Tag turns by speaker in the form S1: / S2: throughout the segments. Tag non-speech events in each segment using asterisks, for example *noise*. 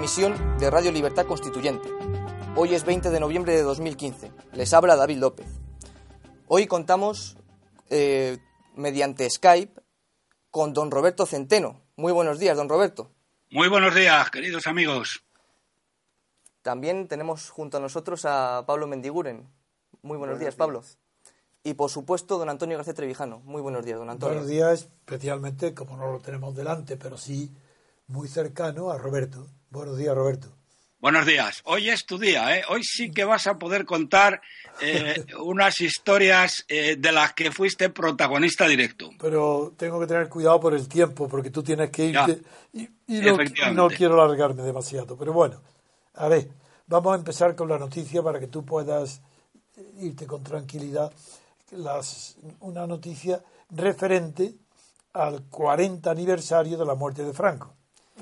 S1: De Radio Libertad Constituyente. Hoy es 20 de noviembre de 2015. Les habla David López. Hoy contamos eh, mediante Skype con don Roberto Centeno. Muy buenos días, don Roberto.
S2: Muy buenos días, queridos amigos.
S1: También tenemos junto a nosotros a Pablo Mendiguren. Muy buenos, días, Pablo. Y por supuesto, don Antonio García Trevijano. Muy buenos días, don Antonio.
S3: Buenos días, especialmente, como no lo tenemos delante, pero sí muy cercano a Roberto. Buenos días, Roberto.
S2: Buenos días. Hoy es tu día, ¿eh? Hoy sí que vas a poder contar eh, *laughs* unas historias eh, de las que fuiste protagonista directo.
S3: Pero tengo que tener cuidado por el tiempo, porque tú tienes que irte y, no, no, quiero alargarme demasiado. Pero bueno, a ver, vamos a empezar con la noticia para que tú puedas irte con tranquilidad. Las, una noticia referente al 40 aniversario de la muerte de Franco.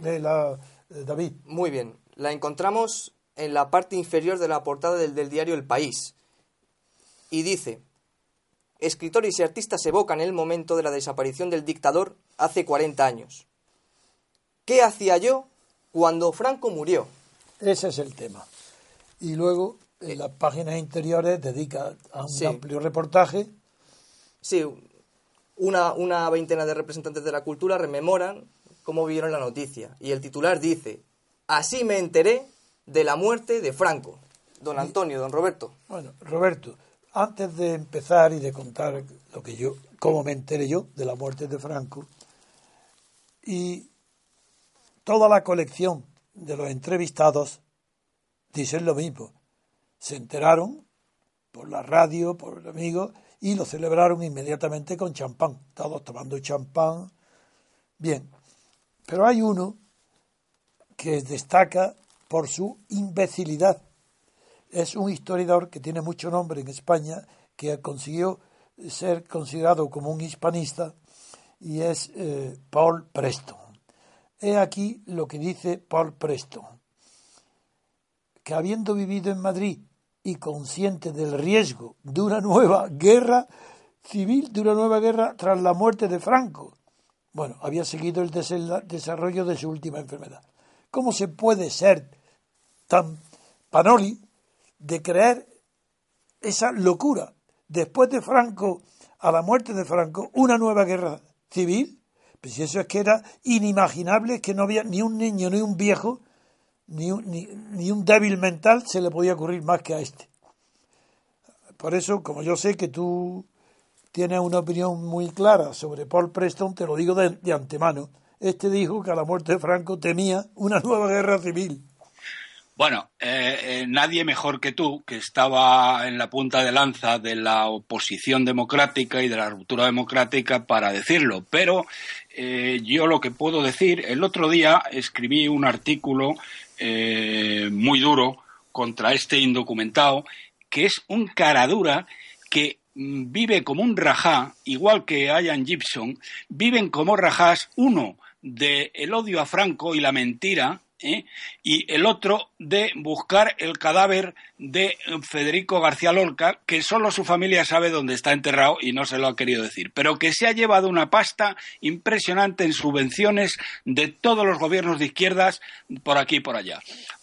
S3: De la, eh, David.
S1: Muy bien. La encontramos en la parte inferior de la portada del, diario El País. Y dice, escritores y artistas evocan el momento de la desaparición del dictador hace 40 años. ¿Qué hacía yo cuando Franco murió?
S3: Ese es el tema. Y luego, en las páginas interiores, dedica a un amplio reportaje.
S1: Sí, una, una veintena de representantes de la cultura rememoran cómo vieron la noticia. Y el titular dice, así me enteré de la muerte de Franco. Don Antonio, don Roberto.
S3: Bueno, Roberto, antes de empezar y de contar lo que yo, cómo me enteré yo de la muerte de Franco, y toda la colección de los entrevistados dicen lo mismo. Se enteraron por la radio, por el amigo, y lo celebraron inmediatamente con champán. Todos tomando champán. Bien, pero hay uno que destaca por su imbecilidad. Es un historiador que tiene mucho nombre en España, que consiguió ser considerado como un hispanista, y es eh, Paul Preston. He aquí lo que dice Paul Preston, que habiendo vivido en Madrid y consciente del riesgo de una nueva guerra civil, de una nueva guerra tras la muerte de Franco, bueno, había seguido el desarrollo de su última enfermedad. ¿Cómo se puede ser tan panoli de creer esa locura? Después de Franco, a la muerte de Franco, una nueva guerra civil. Pues si eso es que era inimaginable, que no había ni un niño, ni un viejo, ni un, ni un débil mental se le podía ocurrir más que a este. Por eso, como yo sé que tú tiene una opinión muy clara sobre Paul Preston, te lo digo de, antemano. Este dijo que a la muerte de Franco temía una *laughs* nueva guerra civil.
S2: Bueno, eh, eh, nadie mejor que tú, que estaba en la punta de lanza de la oposición democrática y de la ruptura democrática para decirlo. Pero eh, yo lo que puedo decir, el otro día escribí un artículo muy duro contra este indocumentado, que es un caradura que vive como un rajá, igual que Ian Gibson, viven como rajás, uno de el odio a Franco y la mentira, ¿eh? y el otro de buscar el cadáver de Federico García Lorca, que solo su familia sabe dónde está enterrado y no se lo ha querido decir, pero que se ha llevado una pasta impresionante en subvenciones de todos los gobiernos de izquierdas por aquí y por allá.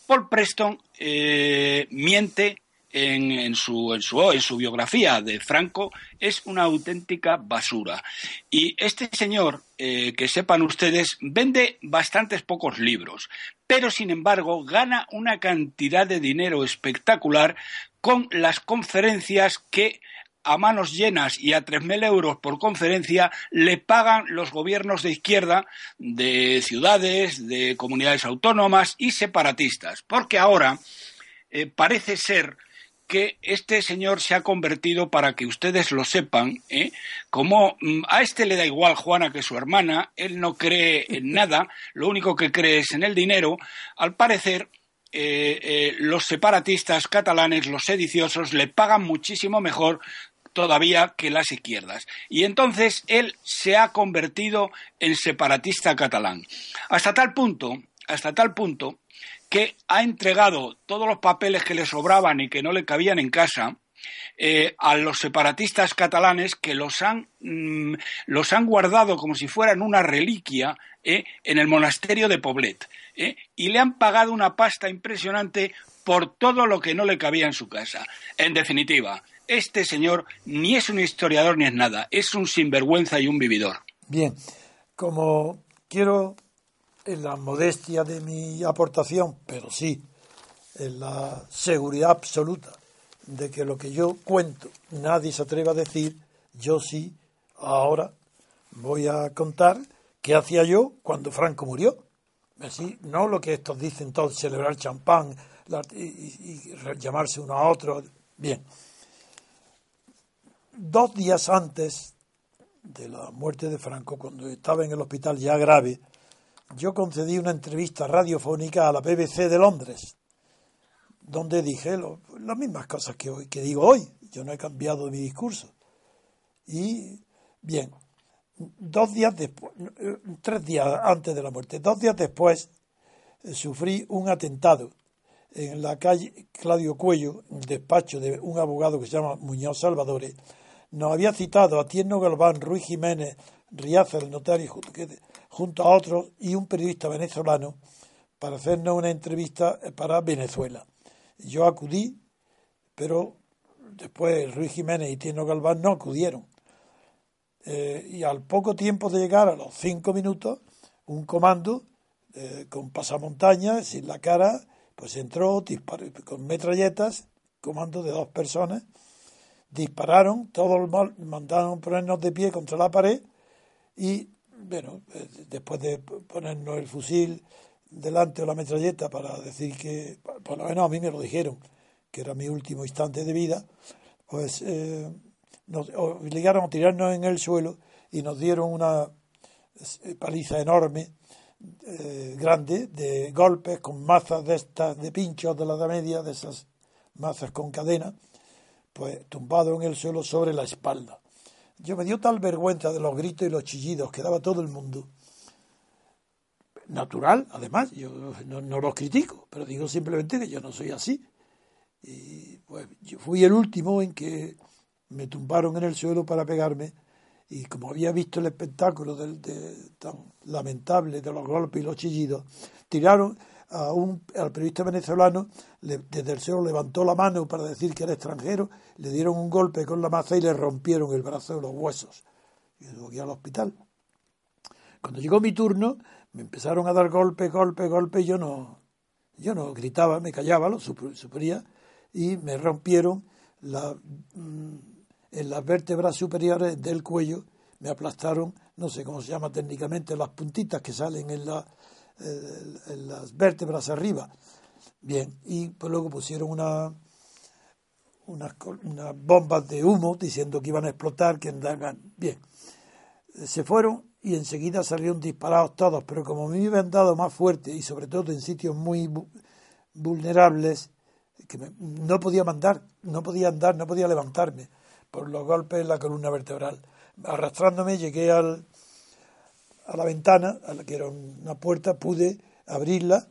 S2: Paul Preston eh, miente en, en su, en su, en su biografía de Franco es una auténtica basura. Y este señor, eh, que sepan ustedes, vende bastantes pocos libros, pero sin embargo gana una cantidad de dinero espectacular con las conferencias que a manos llenas y a 3.000 euros por conferencia le pagan los gobiernos de izquierda de ciudades, de comunidades autónomas y separatistas. Porque ahora eh, parece ser que este señor se ha convertido, para que ustedes lo sepan, ¿eh? como mm, a este le da igual Juana que su hermana, él no cree en nada, lo único que cree es en el dinero, al parecer eh, los separatistas catalanes, los sediciosos, le pagan muchísimo mejor todavía que las izquierdas. Y entonces él se ha convertido en separatista catalán. Hasta tal punto, hasta tal punto que ha entregado todos los papeles que le sobraban y que no le cabían en casa eh, a los separatistas catalanes que los han, mm, los han guardado como si fueran una reliquia eh, en el monasterio de Poblet. Eh, y le han pagado una pasta impresionante por todo lo que no le cabía en su casa. En definitiva, este señor ni es un historiador ni es nada, es un sinvergüenza y un vividor.
S3: Bien, como quiero en la modestia de mi aportación, pero sí en la seguridad absoluta de que lo que yo cuento nadie se atreva a decir, yo sí, ahora voy a contar qué hacía yo cuando Franco murió. Así, no lo que estos dicen todos, celebrar champán y llamarse uno a otro. Bien, dos días antes de la muerte de Franco, cuando estaba en el hospital ya grave, yo concedí una entrevista radiofónica a la BBC de Londres, donde dije las mismas cosas que, hoy, que digo hoy. Yo no he cambiado mi discurso. Y bien, dos días después, tres días antes de la muerte, dos días después, eh, sufrí un atentado en la calle Claudio Cuello, despacho de un abogado que se llama Muñoz Salvadores, nos había citado a Tierno Galván, Ruiz Jiménez, Riaza, el notario, junto a otros, y un periodista venezolano, para hacernos una entrevista para Venezuela. Yo acudí, pero después Ruiz Jiménez y Tierno Galván no acudieron. Eh, y al poco tiempo de llegar, a los cinco minutos, un comando eh, con pasamontañas, sin la cara, pues entró con metralletas, comando de dos personas, dispararon, todos mandaron ponernos de pie contra la pared y, bueno, eh, después de ponernos el fusil delante de la metralleta para decir que, por lo menos a mí me lo dijeron, que era mi último instante de vida, pues eh, nos obligaron a tirarnos en el suelo y nos dieron una eh, paliza enorme, grande, de golpes con mazas de estas, de pinchos de la edad media, de esas mazas con cadena, pues tumbado en el suelo sobre la espalda. Yo me dio tal vergüenza de los gritos y los chillidos que daba todo el mundo. Natural, además, yo no, los critico, pero digo simplemente que yo no soy así. Y pues yo fui el último en que me tumbaron en el suelo para pegarme y como había visto el espectáculo del, tan lamentable de los golpes y los chillidos, tiraron a un, al periodista venezolano, desde el suelo levantó la mano para decir que era extranjero, le dieron un golpe con la maza y le rompieron el brazo de los huesos. Y lo al hospital. Cuando llegó mi turno, me empezaron a dar golpe, golpe, golpe, y yo no, yo no gritaba, me callaba, lo suponía, y me rompieron la, mm, en las vértebras superiores del cuello, me aplastaron, no sé cómo se llama técnicamente, las puntitas que salen en la, las vértebras arriba. Bien, y pues luego pusieron una, unas, bombas de humo diciendo que iban a explotar, que andaban. Bien, se fueron y enseguida salieron disparados todos, pero como me habían dado más fuerte y sobre todo en sitios muy vulnerables, que no podía mandar, no podía andar, no podía levantarme por los golpes en la columna vertebral. Arrastrándome llegué al, a la ventana, a la que era una puerta, pude abrirla,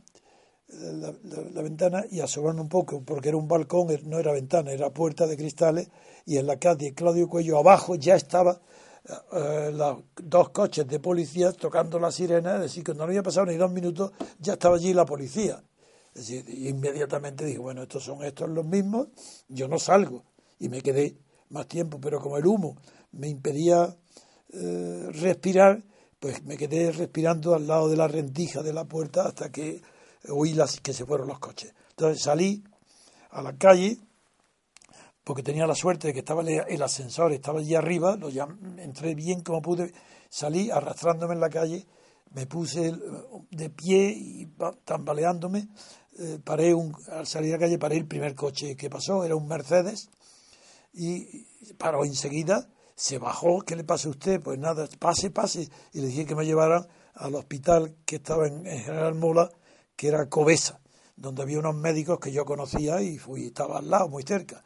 S3: la, ventana, y asomarme un poco, porque era un balcón, no era ventana, era puerta de cristales, y en la calle Claudio Cuello abajo ya estaba eh, los dos coches de policía tocando la sirena, es decir, que no había pasado ni dos minutos, ya estaba allí la policía. Es decir, inmediatamente dije, bueno, estos son estos los mismos, yo no salgo. Y me quedé más tiempo, pero como el humo me impedía eh, respirar, pues me quedé respirando al lado de la rendija de la puerta hasta que oí las, que se fueron los coches. Entonces salí a la calle, porque tenía la suerte de que estaba el ascensor, estaba allí arriba, lo entré bien como pude, salí arrastrándome en la calle, me puse de pie y tambaleándome, eh, paré un, al salir a la calle paré el primer coche que pasó, era un Mercedes, y paró enseguida, se bajó, ¿qué le pasa a usted? Pues nada, pase, pase, y le dije que me llevaran al hospital que estaba en, en General Mola, que era Cobesa, donde había unos médicos que yo conocía y fui, estaba al lado, muy cerca.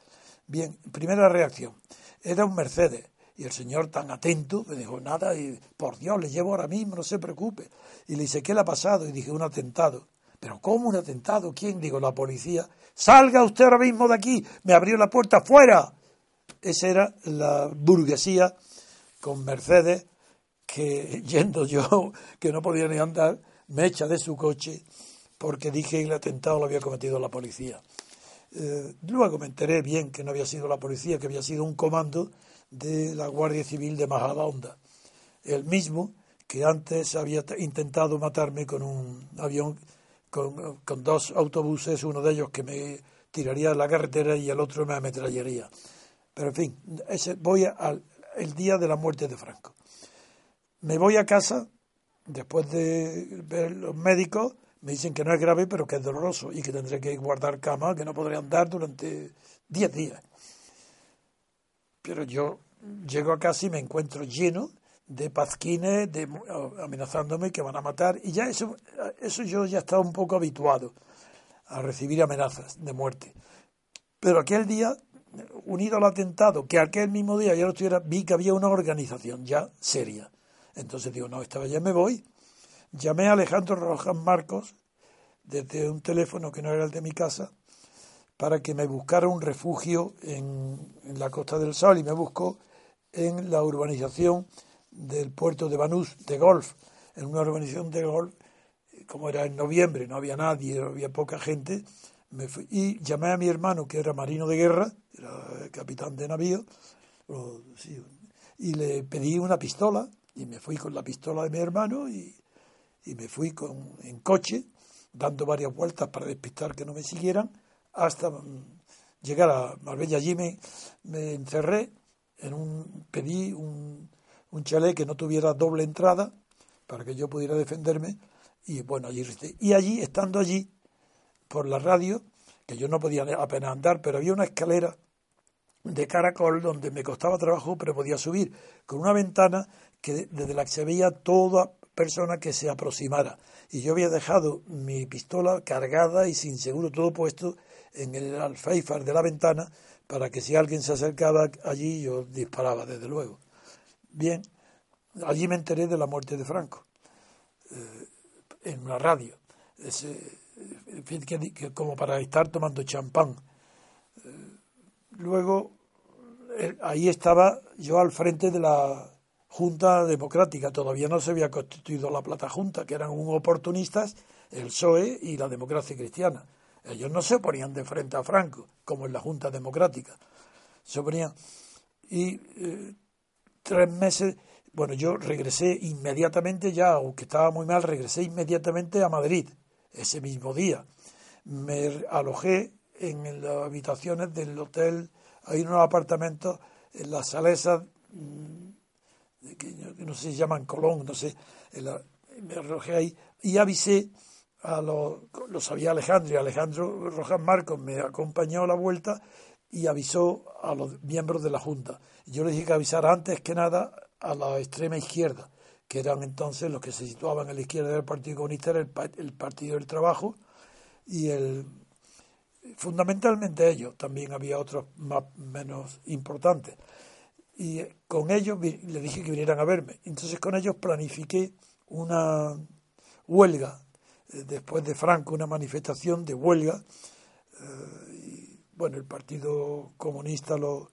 S3: Bien, primera reacción, era un Mercedes, y el señor tan atento me dijo, nada, y por Dios, le llevo ahora mismo, no se preocupe. Y le dice, ¿qué le ha pasado? Y dije, un atentado. ¿Pero cómo un atentado? ¿Quién? Digo, la policía. Salga usted ahora mismo de aquí. Me abrió la puerta, fuera. Esa era la burguesía con Mercedes que yendo yo, que no podía ni andar, me echa de su coche porque dije que el atentado lo había cometido la policía. Eh, luego me enteré bien que no había sido la policía, que había sido un comando de la Guardia Civil de Majadahonda, el mismo que antes había intentado matarme con un avión, con, con dos autobuses, uno de ellos que me tiraría a la carretera y el otro me ametrallaría. Pero en fin, ese, voy al el día de la muerte de Franco. Me voy a casa, después de ver los médicos, me dicen que no es grave, pero que es doloroso y que tendré que guardar cama, que no podré andar durante 10 días. Pero yo llego a casa y me encuentro lleno de pazquines amenazándome que van a matar y ya eso, eso yo ya estaba un poco habituado a recibir amenazas de muerte. Pero aquel día, unido al atentado, que aquel mismo día ya lo estuviera, vi que había una organización ya seria. Entonces digo, no, esta vez ya me voy. Llamé a Alejandro Rojas Marcos desde un teléfono que no era el de mi casa para que me buscara un refugio en, en la Costa del Sol y me buscó en la urbanización del puerto de Banús, de Golf, en una urbanización de Golf, como era en noviembre, no había nadie, había poca gente, me y llamé a mi hermano, que era marino de guerra, era capitán de navío, y le pedí una pistola, y me fui con la pistola de mi hermano, y, y me fui con, en coche, dando varias vueltas para despistar que no me siguieran, hasta llegar a Marbella. Allí me, me encerré en un, pedí un, un chalet que no tuviera doble entrada para que yo pudiera defenderme y bueno, allí Y allí, estando allí, por la radio, que yo no podía apenas andar, pero había una escalera de caracol donde me costaba trabajo, pero podía subir, con una ventana que desde la que se veía toda persona que se aproximara. Y yo había dejado mi pistola cargada y sin seguro todo puesto en el alféizar de la ventana para que si alguien se acercaba allí yo disparaba, desde luego. Bien, allí me enteré de la muerte de Franco, eh, en una radio, que, como para estar tomando champán. Eh, luego, ahí estaba yo al frente de la Junta Democrática, todavía no se había constituido la Plata Junta, que eran un oportunistas, el PSOE y la democracia cristiana ellos no se ponían de frente a Franco, como en la Junta Democrática. Se ponían. Y eh, tres meses. Bueno, yo regresé inmediatamente ya, aunque estaba muy mal, regresé inmediatamente a Madrid ese mismo día. Me alojé en las habitaciones del hotel, hay unos apartamentos en las salesas, mm, que no sé si llaman Colón, no sé, me alojé ahí y avisé a los, lo sabía Alejandro y Alejandro Rojas Marcos me acompañó a la vuelta y avisó a los miembros de la Junta. Yo les dije que avisara antes que nada a la extrema izquierda, que eran entonces los que se situaban a la izquierda del Partido Comunista, el, el Partido del Trabajo y el fundamentalmente ellos, también había otros más menos importantes. Y con ellos les dije que vinieran a verme. Entonces con ellos planifiqué una huelga eh, después de Franco una manifestación de huelga. Eh, y, bueno, el Partido Comunista lo,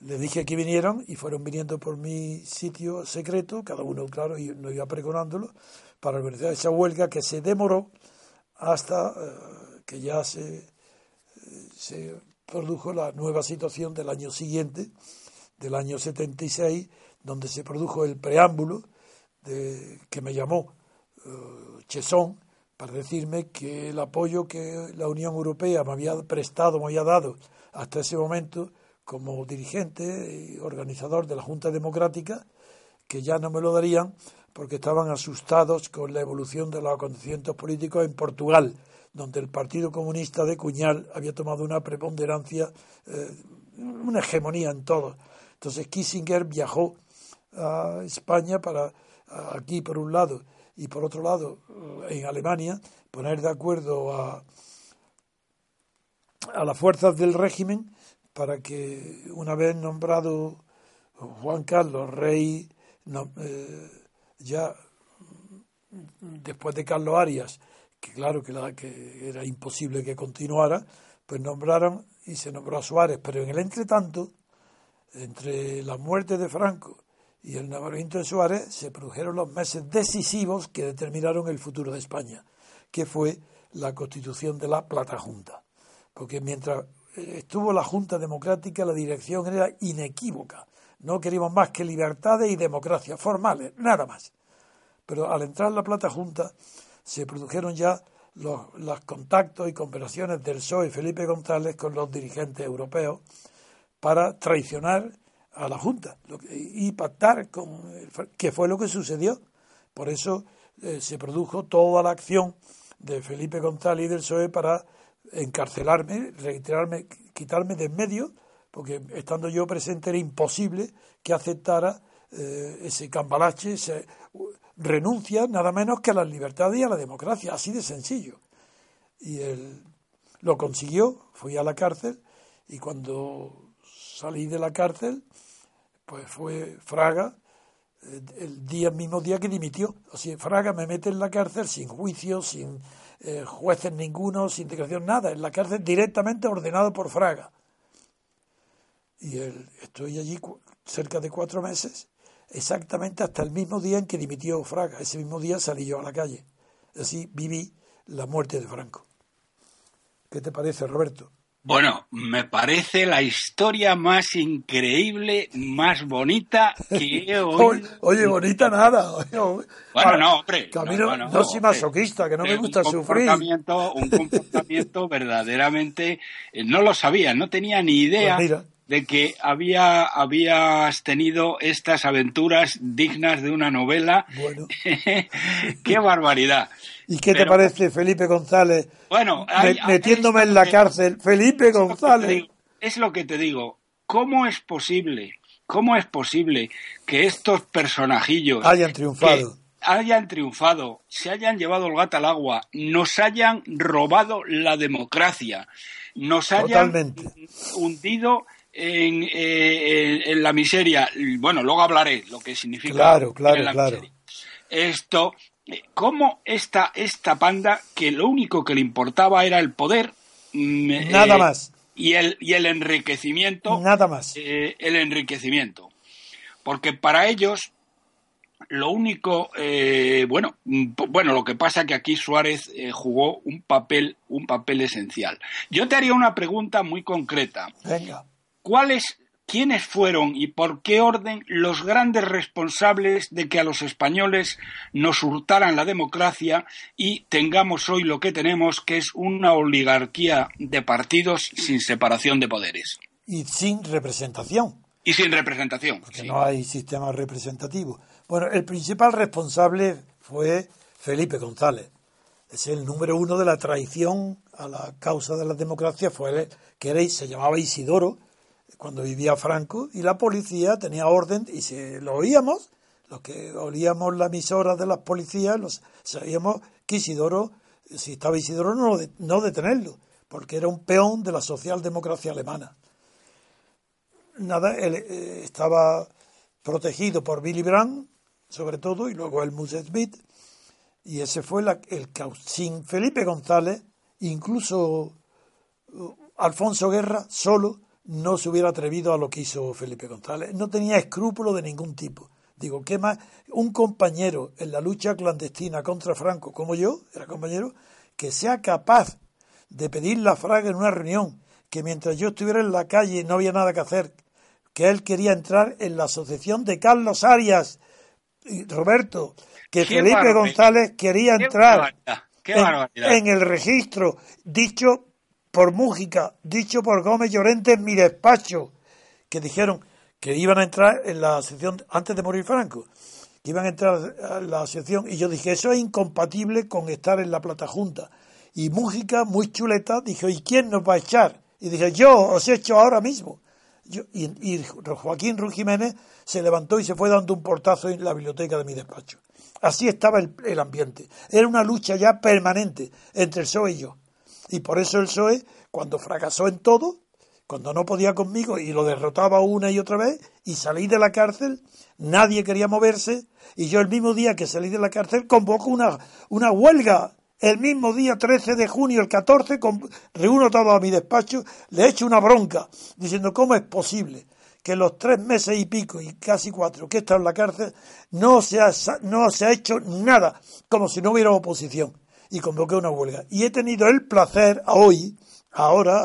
S3: le dije que vinieran y fueron viniendo por mi sitio secreto, cada uno, claro, y no iba pregonándolo, para organizar esa huelga que se demoró hasta eh, que ya se, se produjo la nueva situación del año siguiente, del año 76, donde se produjo el preámbulo de, que me llamó uh, Chesón para decirme que el apoyo que la Unión Europea me había prestado, me había dado hasta ese momento como dirigente y organizador de la Junta Democrática, que ya no me lo darían porque estaban asustados con la evolución de los acontecimientos políticos en Portugal, donde el Partido Comunista de Cuñal había tomado una preponderancia, eh, una hegemonía en todo. Entonces Kissinger viajó a España para aquí por un lado y por otro lado en Alemania poner de acuerdo a, a las fuerzas del régimen para que una vez nombrado Juan Carlos rey eh, ya después de Carlos Arias que claro que, que era imposible que continuara pues nombraron y se nombró a Suárez pero en el entretanto entre la muerte de Franco y el nombramiento de Suárez se produjeron los meses decisivos que determinaron el futuro de España, que fue la constitución de la Plata Junta. Porque mientras estuvo la Junta Democrática, la dirección era inequívoca. No queríamos más que libertades y democracia formales, nada más. Pero al entrar la Plata Junta se produjeron ya los, los contactos y conversaciones del PSOE Felipe González con los dirigentes europeos para traicionar a la Junta y pactar con que fue lo que sucedió. Por eso eh, se produjo toda la acción de Felipe González y del PSOE para encarcelarme, retirarme, quitarme de en medio, porque estando yo presente era imposible que aceptara eh, ese cambalache, se renuncia nada menos que a las libertades y a la democracia, así de sencillo. Y él lo consiguió, fui a la cárcel y cuando salí de la cárcel, pues fue Fraga, eh, el día mismo día que dimitió. Así, Fraga me mete en la cárcel sin juicio, sin eh, jueces ninguno, sin integración, nada, en la cárcel directamente ordenado por Fraga. Y estoy allí cerca de cuatro meses, exactamente hasta el mismo día en que dimitió Fraga. Ese mismo día salí yo a la calle. Así viví la muerte de Franco. ¿Qué te parece, Roberto?
S2: Bueno, me parece la historia más increíble, más bonita que *laughs* he oído.
S3: Oye, bonita nada.
S2: bueno, no, hombre.
S3: Camino, no, no, soy masoquista, que no me gusta
S2: un
S3: sufrir.
S2: Un *laughs* comportamiento verdaderamente. Eh, no lo sabía, no tenía ni idea.
S3: Pues mira
S2: de que había, habías tenido estas aventuras dignas de una novela.
S3: Bueno. *laughs*
S2: ¡Qué barbaridad!
S3: ¿Y qué te parece Felipe González
S2: bueno,
S3: metiéndome en la cárcel? Felipe González.
S2: Es lo que te digo. ¿Cómo es posible? ¿Cómo es posible que estos personajillos
S3: hayan triunfado?
S2: hayan triunfado, se hayan llevado el gato al agua, nos hayan robado la democracia, nos hayan hundido eh, en, la miseria. Bueno, luego hablaré lo que significa
S3: claro, claro, claro.
S2: Esto, cómo esta, esta panda, que lo único que le importaba era el poder.
S3: Mm, Nada
S2: eh,
S3: más.
S2: Y el, y el enriquecimiento.
S3: Nada más.
S2: el enriquecimiento. Porque para ellos, lo único, bueno, mm, bueno, lo que pasa que aquí Suárez jugó un papel, un papel esencial. Yo te haría una pregunta muy concreta.
S3: Venga.
S2: ¿Cuáles, quiénes fueron y por qué orden los grandes responsables de que a los españoles nos hurtaran la democracia y tengamos hoy lo que tenemos, que es una oligarquía de partidos sin separación de poderes?
S3: Y sin representación.
S2: Y sin representación.
S3: Porque no hay sistema representativo. Bueno, el principal responsable fue Felipe González. Es el número uno de la traición a la causa de la democracia. Fue él, que era, se llamaba Isidoro, cuando vivía Franco y la policía tenía orden y si lo oíamos, los que olíamos la emisora de las policías, los, sabíamos que Isidoro, si estaba Isidoro, no, no detenerlo, porque era un peón de la socialdemocracia alemana. Nada, él eh, estaba protegido por Willy Brandt, sobre todo, y luego el Smith, y ese fue la, el sin Felipe González, incluso uh, Alfonso Guerra, solo, no se hubiera atrevido a lo que hizo Felipe González. No tenía escrúpulo de ningún tipo. Digo, ¿qué más? Un compañero en la lucha clandestina contra Franco, como yo, era compañero, que sea capaz de pedir la fraga en una reunión, que mientras yo estuviera en la calle no había nada que hacer, que él quería entrar en la asociación de Carlos Arias, y Roberto, que Felipe González quería entrar en, el registro dicho por Mújica, dicho por Gómez Llorente en mi despacho, que dijeron que iban a entrar en la asociación antes de morir Franco, que iban a entrar a la asociación y yo dije, eso es incompatible con estar en la plata junta. Y Mújica, muy chuleta, dijo, ¿y quién nos va a echar? Y dije, yo os he hecho ahora mismo. y, Joaquín Ruiz Jiménez se levantó y se fue dando un portazo en la biblioteca de mi despacho. Así estaba el, ambiente. Era una lucha ya permanente entre el PSOE y yo. Y por eso el PSOE, cuando fracasó en todo, cuando no podía conmigo y lo derrotaba una y otra vez, y salí de la cárcel, nadie quería moverse, y yo el mismo día que salí de la cárcel convoco una, una huelga. El mismo día 13 de junio, el 14, reúno todo a mi despacho, le echo una bronca, diciendo, ¿cómo es posible? que los tres meses y pico y casi cuatro que he estado en la cárcel no se ha, no se ha hecho nada, como si no hubiera oposición. Y convoqué una huelga. Y he tenido el placer hoy, ahora,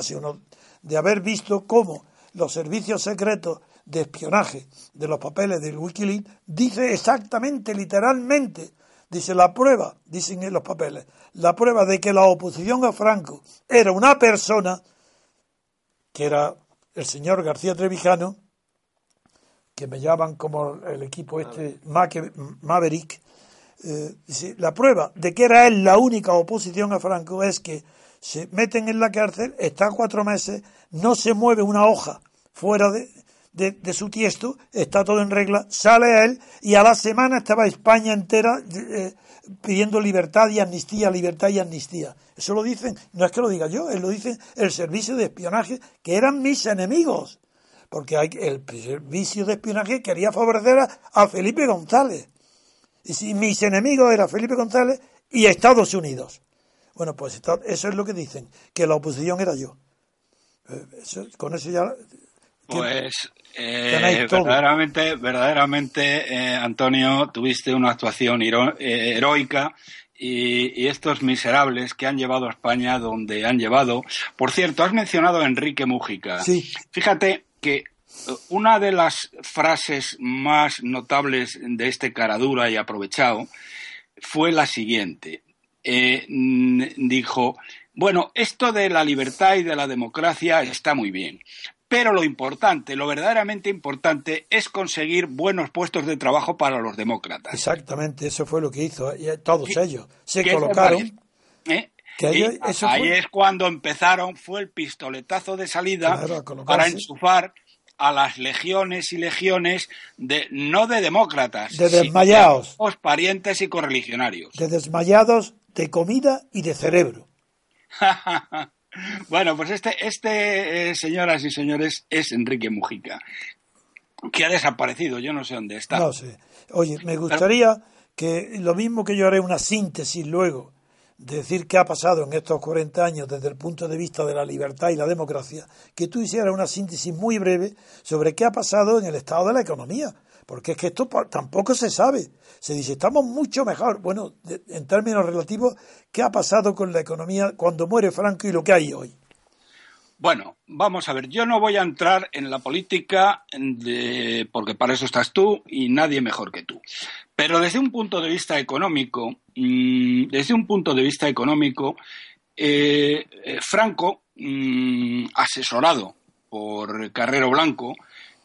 S3: de haber visto cómo los servicios secretos de espionaje de los papeles del Wikileaks dice exactamente, literalmente, dice la prueba, dicen en los papeles, la prueba de que la oposición a Franco era una persona, que era el señor García Trevijano, que me llaman como el equipo este Maverick, eh, la prueba de que era él la única oposición a Franco es que se meten en la cárcel, está cuatro meses, no se mueve una hoja fuera de, de, su tiesto, está todo en regla, sale él y a la semana estaba España entera eh, pidiendo libertad y amnistía, libertad y amnistía. Eso lo dicen, no es que lo diga yo, él lo dice el servicio de espionaje, que eran mis enemigos porque el servicio de espionaje quería favorecer a, Felipe González. Y mis enemigos eran Felipe González y Estados Unidos. Bueno, pues eso es lo que dicen, que la oposición era yo. Eh, con eso ya...
S2: Pues eh, verdaderamente, verdaderamente, eh, Antonio, tuviste una actuación heroica y, y, estos miserables que han llevado a España donde han llevado. Por cierto, has mencionado a Enrique Mújica.
S3: Sí.
S2: Fíjate, que eh, una de las frases más notables de este caradura y aprovechado fue la siguiente. Eh, dijo, bueno, esto de la libertad y de la democracia está muy bien, pero lo importante, lo verdaderamente importante es conseguir buenos puestos de trabajo para los demócratas.
S3: Exactamente, eso fue lo que hizo todos ellos. Se colocaron.
S2: ¿Eh? ahí, es cuando empezaron, fue el pistoletazo de salida para enchufar a las legiones y legiones de no de demócratas,
S3: de desmayados,
S2: de parientes y correligionarios.
S3: De desmayados de comida y de cerebro. *laughs*
S2: bueno, pues este, este eh, señoras y señores, es Enrique Mujica, que ha desaparecido, yo no sé dónde está.
S3: No sé. Oye, me gustaría que lo mismo que yo haré una síntesis luego decir qué ha pasado en estos 40 años desde el punto de vista de la libertad y la democracia, que tú hicieras una síntesis muy breve sobre qué ha pasado en el estado de la economía, porque es que esto tampoco se sabe. Se dice, estamos mucho mejor. Bueno, en términos relativos, ¿qué ha pasado con la economía cuando muere Franco y lo que hay hoy?
S2: Bueno, vamos a ver, yo no voy a entrar en la política porque para eso estás tú y nadie mejor que tú. Pero desde un punto de vista económico, mm, desde un punto de vista económico, eh, eh, Franco, mm, asesorado por Carrero Blanco,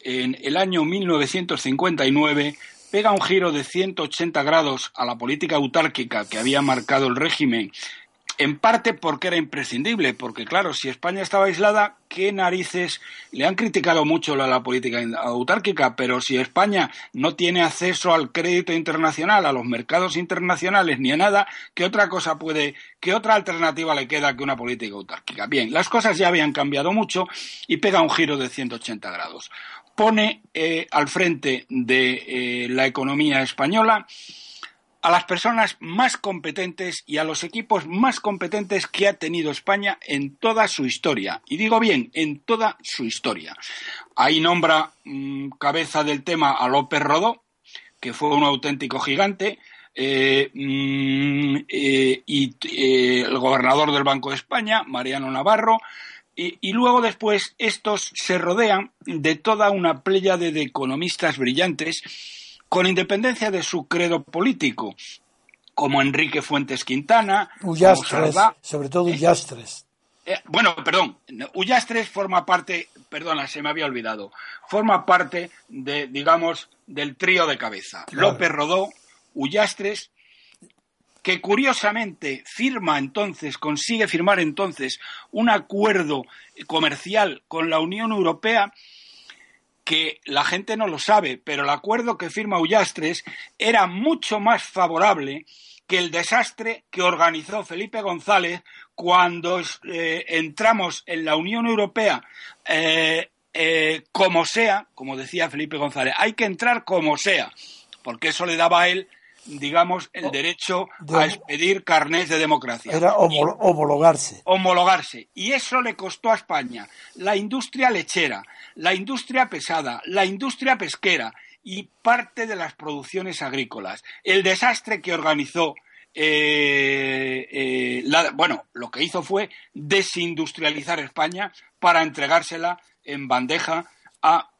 S2: en el año 1959 pega un giro de 180 grados a la política autárquica que había marcado el régimen en parte porque era imprescindible, porque claro, si España estaba aislada, ¿qué narices? Le han criticado mucho la, política autárquica, pero si España no tiene acceso al crédito internacional, a los mercados internacionales, ni a nada, ¿qué otra cosa puede, qué otra alternativa le queda que una política autárquica? Bien, las cosas ya habían cambiado mucho y pega un giro de 180 grados. Pone eh, al frente de eh, la economía española a las personas más competentes y a los equipos más competentes que ha tenido España en toda su historia. Y digo bien, en toda su historia. Ahí nombra mm, cabeza del tema a López Rodó, que fue un auténtico gigante. eh, mm, eh, y eh, el gobernador del Banco de España, Mariano Navarro, y, luego después estos se rodean de toda una playa de economistas brillantes con independencia de su credo político, como Enrique Fuentes Quintana,
S3: Ullastres, sobre todo Ullastres.
S2: bueno, perdón, Ullastres forma parte, perdona, se me había olvidado, forma parte de, digamos, del trío de cabeza. López Rodó, Ullastres, que curiosamente firma entonces, consigue firmar entonces un acuerdo comercial con la Unión Europea que la gente no lo sabe, pero el acuerdo que firma Ullastres era mucho más favorable que el desastre que organizó Felipe González cuando eh, entramos en la Unión Europea eh, eh, como sea, como decía Felipe González, hay que entrar como sea, porque eso le daba a él digamos, el derecho a expedir carnés de democracia.
S3: Era homologarse.
S2: Homologarse. Y eso le costó a España la industria lechera, la industria pesada, la industria pesquera y parte de las producciones agrícolas. El desastre que organizó eh, eh, bueno, lo que hizo fue desindustrializar España para entregársela en bandeja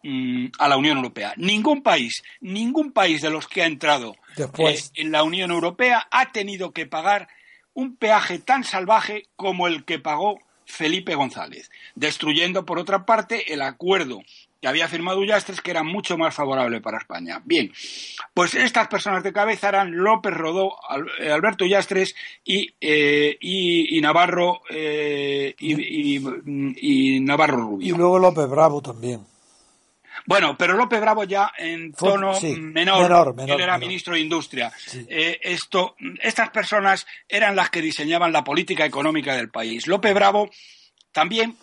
S2: Mm, a, la Unión Europea. Ningún país, ningún país de los que ha entrado eh, en la Unión Europea ha tenido que pagar un peaje tan salvaje como el que pagó Felipe González, destruyendo por otra parte el acuerdo que había firmado Ullastres, que era mucho más favorable para España. Bien, pues estas personas de cabeza eran López Rodó, eh, Alberto Ullastres y, eh, y, Navarro y, y, Navarro Rubio.
S3: Y luego López Bravo también.
S2: Bueno, pero López Bravo ya en tono menor, él era ministro de Industria. Eh, esto, estas personas eran las que diseñaban la política económica del país. López Bravo también,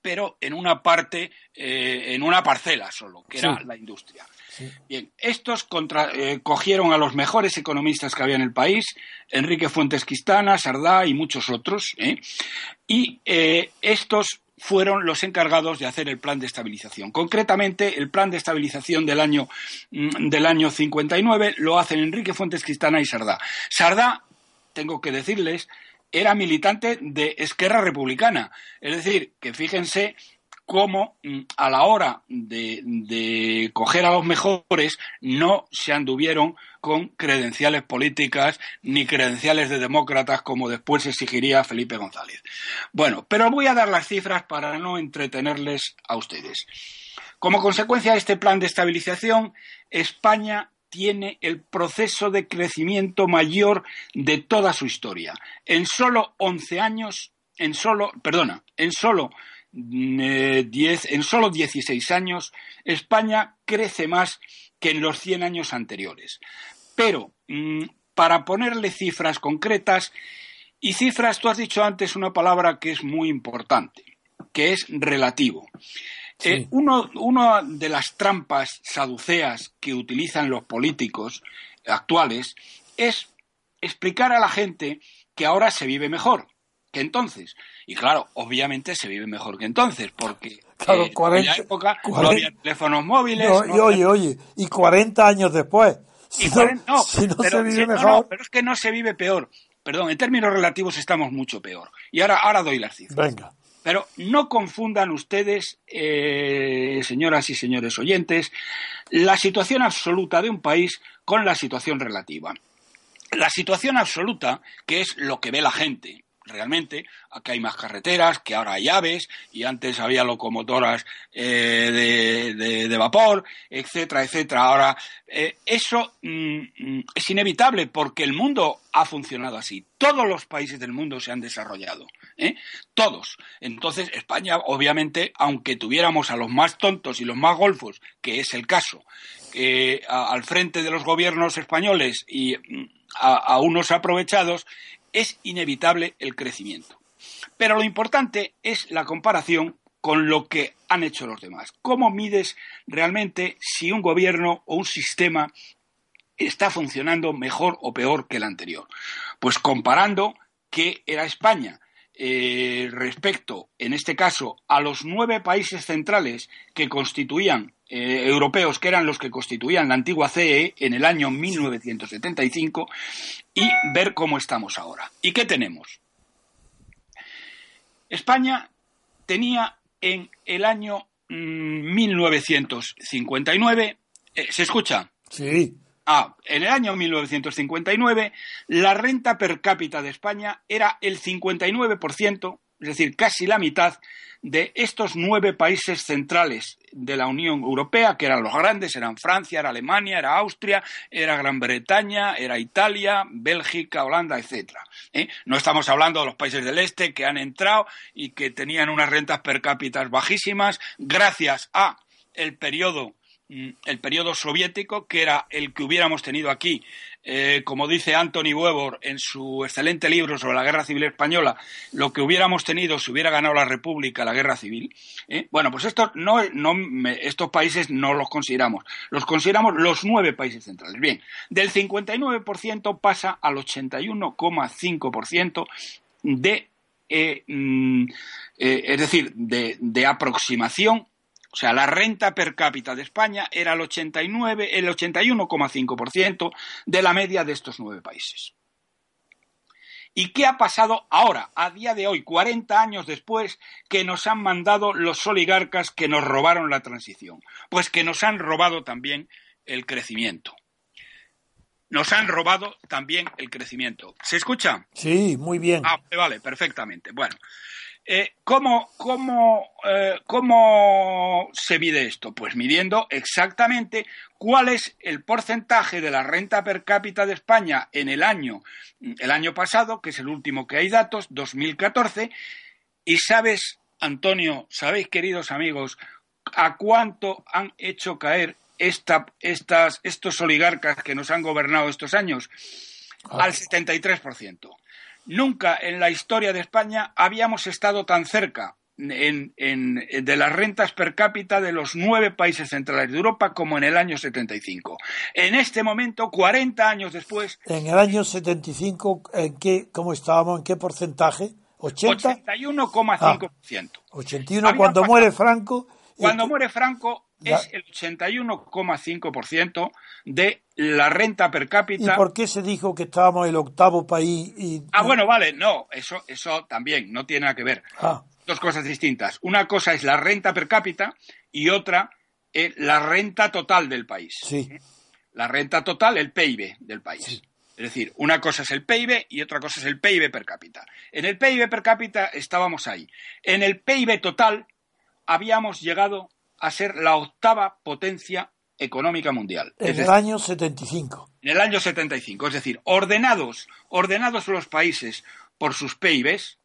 S2: pero en una parte, eh, en una parcela solo, que era la industria. Bien, estos eh, cogieron a los mejores economistas que había en el país, Enrique Fuentes Quistana, Sardá y muchos otros, y estos fueron los encargados de hacer el plan de estabilización. Concretamente, el plan de estabilización del año, mm, del año 59 lo hacen Enrique Fuentes Cristana y Sardá. Sardá, tengo que decirles, era militante de Esquerra Republicana. Es decir, que fíjense cómo mm, a la hora de, coger a los mejores no se anduvieron con credenciales políticas ni credenciales de demócratas como después exigiría Felipe González. Bueno, pero voy a dar las cifras para no entretenerles a ustedes. Como consecuencia de este plan de estabilización, España tiene el proceso de crecimiento mayor de toda su historia. En solo 11 años, en solo, perdona, en solo en solo 16 años, España crece más que en los 100 años anteriores. Pero, mm, para ponerle cifras concretas, y cifras, tú has dicho antes una palabra que es muy importante, que es relativo. Eh, una de las trampas saduceas que utilizan los políticos actuales es explicar a la gente que ahora se vive mejor que entonces. Y claro, obviamente se vive mejor que entonces, porque
S3: claro,
S2: eh, en la época no había teléfonos móviles.
S3: y oye, oye, y 40 años después. Si no,
S2: se vive mejor. pero es que no se vive peor. Perdón, en términos relativos estamos mucho peor. Y ahora, ahora doy las cifras.
S3: Venga.
S2: Pero no confundan ustedes, eh, señoras y señores oyentes, la situación absoluta de un país con la situación relativa. La situación absoluta, que es lo que ve la gente, realmente. Aquí hay más carreteras, que ahora hay aves, y antes había locomotoras eh, de, vapor, etcétera, etcétera. Ahora, eh, eso mm, mm, es inevitable porque el mundo ha funcionado así. Todos los países del mundo se han desarrollado. ¿eh? Todos. Entonces, España, obviamente, aunque tuviéramos a los más tontos y los más golfos, que es el caso, al frente de los gobiernos españoles y mm, a unos aprovechados, es inevitable el crecimiento. Pero lo importante es la comparación con lo que han hecho los demás. ¿Cómo mides realmente si un gobierno o un sistema está funcionando mejor o peor que el anterior? Pues comparando qué era España eh, respecto, en este caso, a los nueve países centrales que constituían, eh, europeos, que eran los que constituían la antigua CE en el año 1975, y ver cómo estamos ahora. ¿Y qué tenemos? España tenía en el año 1959, mm, eh, ¿se escucha?
S3: Sí.
S2: Ah, en el año 1959 la renta per cápita de España era el 59%, es decir, casi la mitad de estos nueve países centrales de la Unión Europea, que eran los grandes, eran Francia, era Alemania, era Austria, era Gran Bretaña, era Italia, Bélgica, Holanda, etcétera. ¿eh? No estamos hablando de los países del este que han entrado y que tenían unas rentas per cápita bajísimas gracias a el periodo el periodo soviético, que era el que hubiéramos tenido aquí, eh, como dice Anthony Weber en su excelente libro sobre la Guerra Civil Española, lo que hubiéramos tenido si hubiera ganado la República la Guerra Civil. ¿eh? Bueno, pues estos, no, estos países no los consideramos, los consideramos los nueve países centrales. Bien, del 59% pasa al 81,5% de, eh, mm, es decir, de, de aproximación o sea, la renta per cápita de España era el 89, el 81,5% de la media de estos nueve países. ¿Y qué ha pasado ahora, a día de hoy, 40 años después, que nos han mandado los oligarcas que nos robaron la transición? Pues que nos han robado también el crecimiento. Nos han robado también el crecimiento. ¿Se escucha?
S3: Sí, muy bien.
S2: Ah, vale, perfectamente. Bueno, eh, ¿cómo, eh, ¿Cómo se mide esto? Pues midiendo exactamente cuál es el porcentaje de la renta per cápita de España en el año, el año pasado, que es el último que hay datos, 2014, y sabes, Antonio, sabéis, queridos amigos, a cuánto han hecho caer esta, estas, estos oligarcas que nos han gobernado estos años? Ah. Al 73%. Nunca en la historia de España habíamos estado tan cerca de las rentas per cápita de los nueve países centrales de Europa como en el año 75. En este momento, 40 años después.
S3: En el año 75, ¿en qué, ¿cómo estábamos? ¿En qué porcentaje? ¿80?
S2: 81,5%.
S3: 81 cuando muere Franco.
S2: Cuando muere Franco, es el 81,5% de la renta per cápita.
S3: ¿Y por qué se dijo que estábamos el octavo país? Y...
S2: Ah, bueno, vale, no, eso, eso también no tiene nada que ver. Ah. Dos cosas distintas. Una cosa es la renta per cápita y otra es la renta total del país.
S3: Sí.
S2: La renta total, el PIB del país. Es decir, una cosa es el PIB y otra cosa es el PIB per cápita. En el PIB per cápita estábamos ahí. En el PIB total habíamos llegado a ser la octava potencia económica mundial.
S3: En el año 75.
S2: En el año 75, es decir, ordenados, ordenados los países por sus PIBs,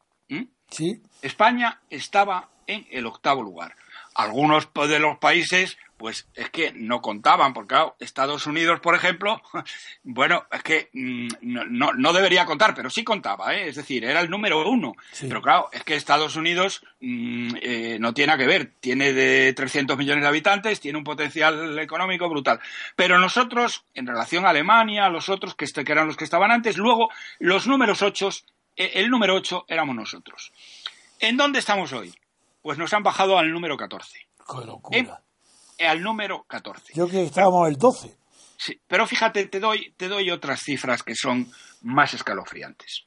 S3: ¿sí?
S2: España estaba en el octavo lugar. Algunos de los países pues es que no contaban, porque claro, Estados Unidos, por ejemplo, *laughs* bueno, es que mm, no, no, debería contar, pero sí contaba, ¿eh? es decir, era el número uno. Pero claro, es que Estados Unidos mm, eh, no tiene nada que ver, tiene de 300 millones de habitantes, tiene un potencial económico brutal. Pero nosotros, en relación a Alemania, a los otros que, este, que eran los que estaban antes, luego los números ocho, eh, el número ocho éramos nosotros. ¿En dónde estamos hoy? Pues nos han bajado al número 14.
S3: ¡Qué locura!
S2: al número 14.
S3: Yo que estábamos el 12.
S2: Sí, pero fíjate, te doy, te doy otras cifras que son más escalofriantes.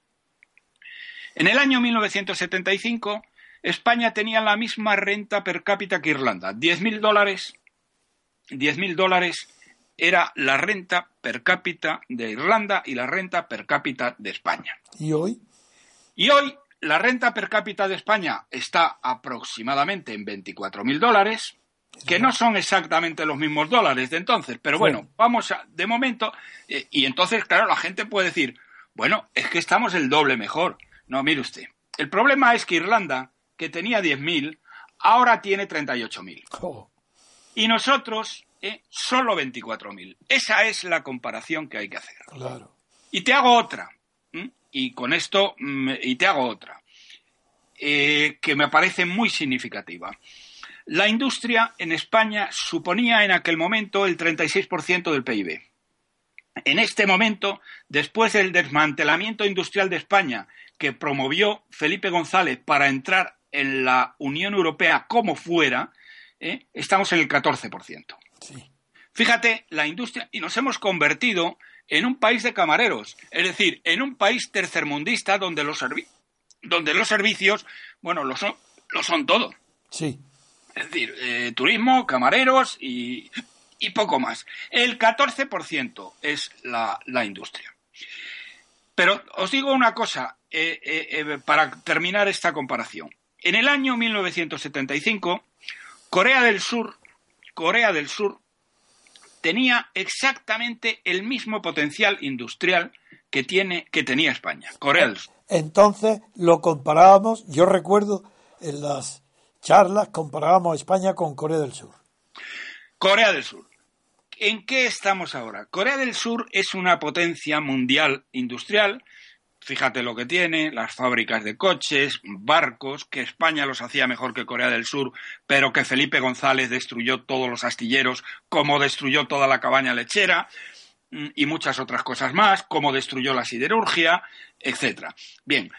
S2: En el año 1975, España tenía la misma renta per cápita que Irlanda, 10.000 dólares. 10.000 dólares era la renta per cápita de Irlanda y la renta per cápita de España.
S3: ¿Y hoy?
S2: Y hoy la renta per cápita de España está aproximadamente en 24.000 dólares que no son exactamente los mismos dólares de entonces, pero bueno, vamos a, de momento, eh, y entonces, claro, la gente puede decir, bueno, es que estamos el doble mejor. No, mire usted, el problema es que Irlanda, que tenía 10.000, ahora tiene 38.000. Y nosotros, eh, solo 24.000. Esa es la comparación que hay que hacer.
S3: Claro.
S2: Y te hago otra, y con esto, mm, y te hago otra, eh, que me parece muy significativa. La industria en España suponía en aquel momento el 36% del PIB. en este momento, después del desmantelamiento industrial de España que promovió Felipe González para entrar en la Unión Europea como fuera, ¿eh? estamos en el 14%. Fíjate, la industria, y nos hemos convertido en un país de camareros, es decir, en un país tercermundista donde los, donde los servicios, bueno, lo son, lo son todo.
S3: Sí.
S2: Es decir, eh, turismo, camareros y, poco más. El 14% es la, la, industria. Pero os digo una cosa eh, para terminar esta comparación. En el año 1975, Corea del Sur, Corea del Sur tenía exactamente el mismo potencial industrial que tiene que tenía España, Corea del Sur.
S3: Entonces lo comparábamos, yo recuerdo en las charlas comparábamos España con Corea del Sur.
S2: Corea del Sur. ¿En qué estamos ahora? Corea del Sur es una potencia mundial industrial Fíjate lo que tiene, las fábricas de coches, barcos, que España los hacía mejor que Corea del Sur, pero que Felipe González destruyó todos los astilleros, como destruyó toda la cabaña lechera mm, y muchas otras cosas más, como destruyó la siderurgia, etc. Bien,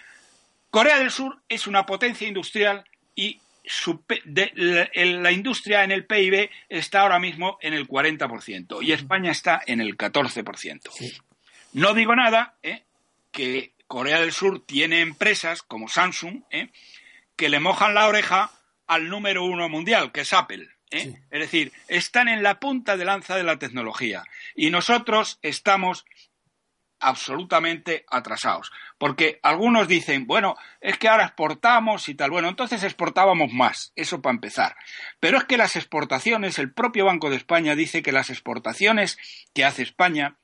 S2: Corea del Sur es una potencia industrial y la industria en el PIB está ahora mismo en el 40% y España está en el 14%. No digo nada, ¿eh? Que Corea del Sur tiene empresas como Samsung ¿eh? que le mojan la oreja al número uno mundial, que es Apple. ¿eh? Es decir, están en la punta de lanza de la tecnología y nosotros estamos absolutamente atrasados. Porque algunos dicen, bueno, es que ahora exportamos y tal. Bueno, entonces exportábamos más, eso para empezar. Pero es que las exportaciones, el propio Banco de España dice que las exportaciones que hace España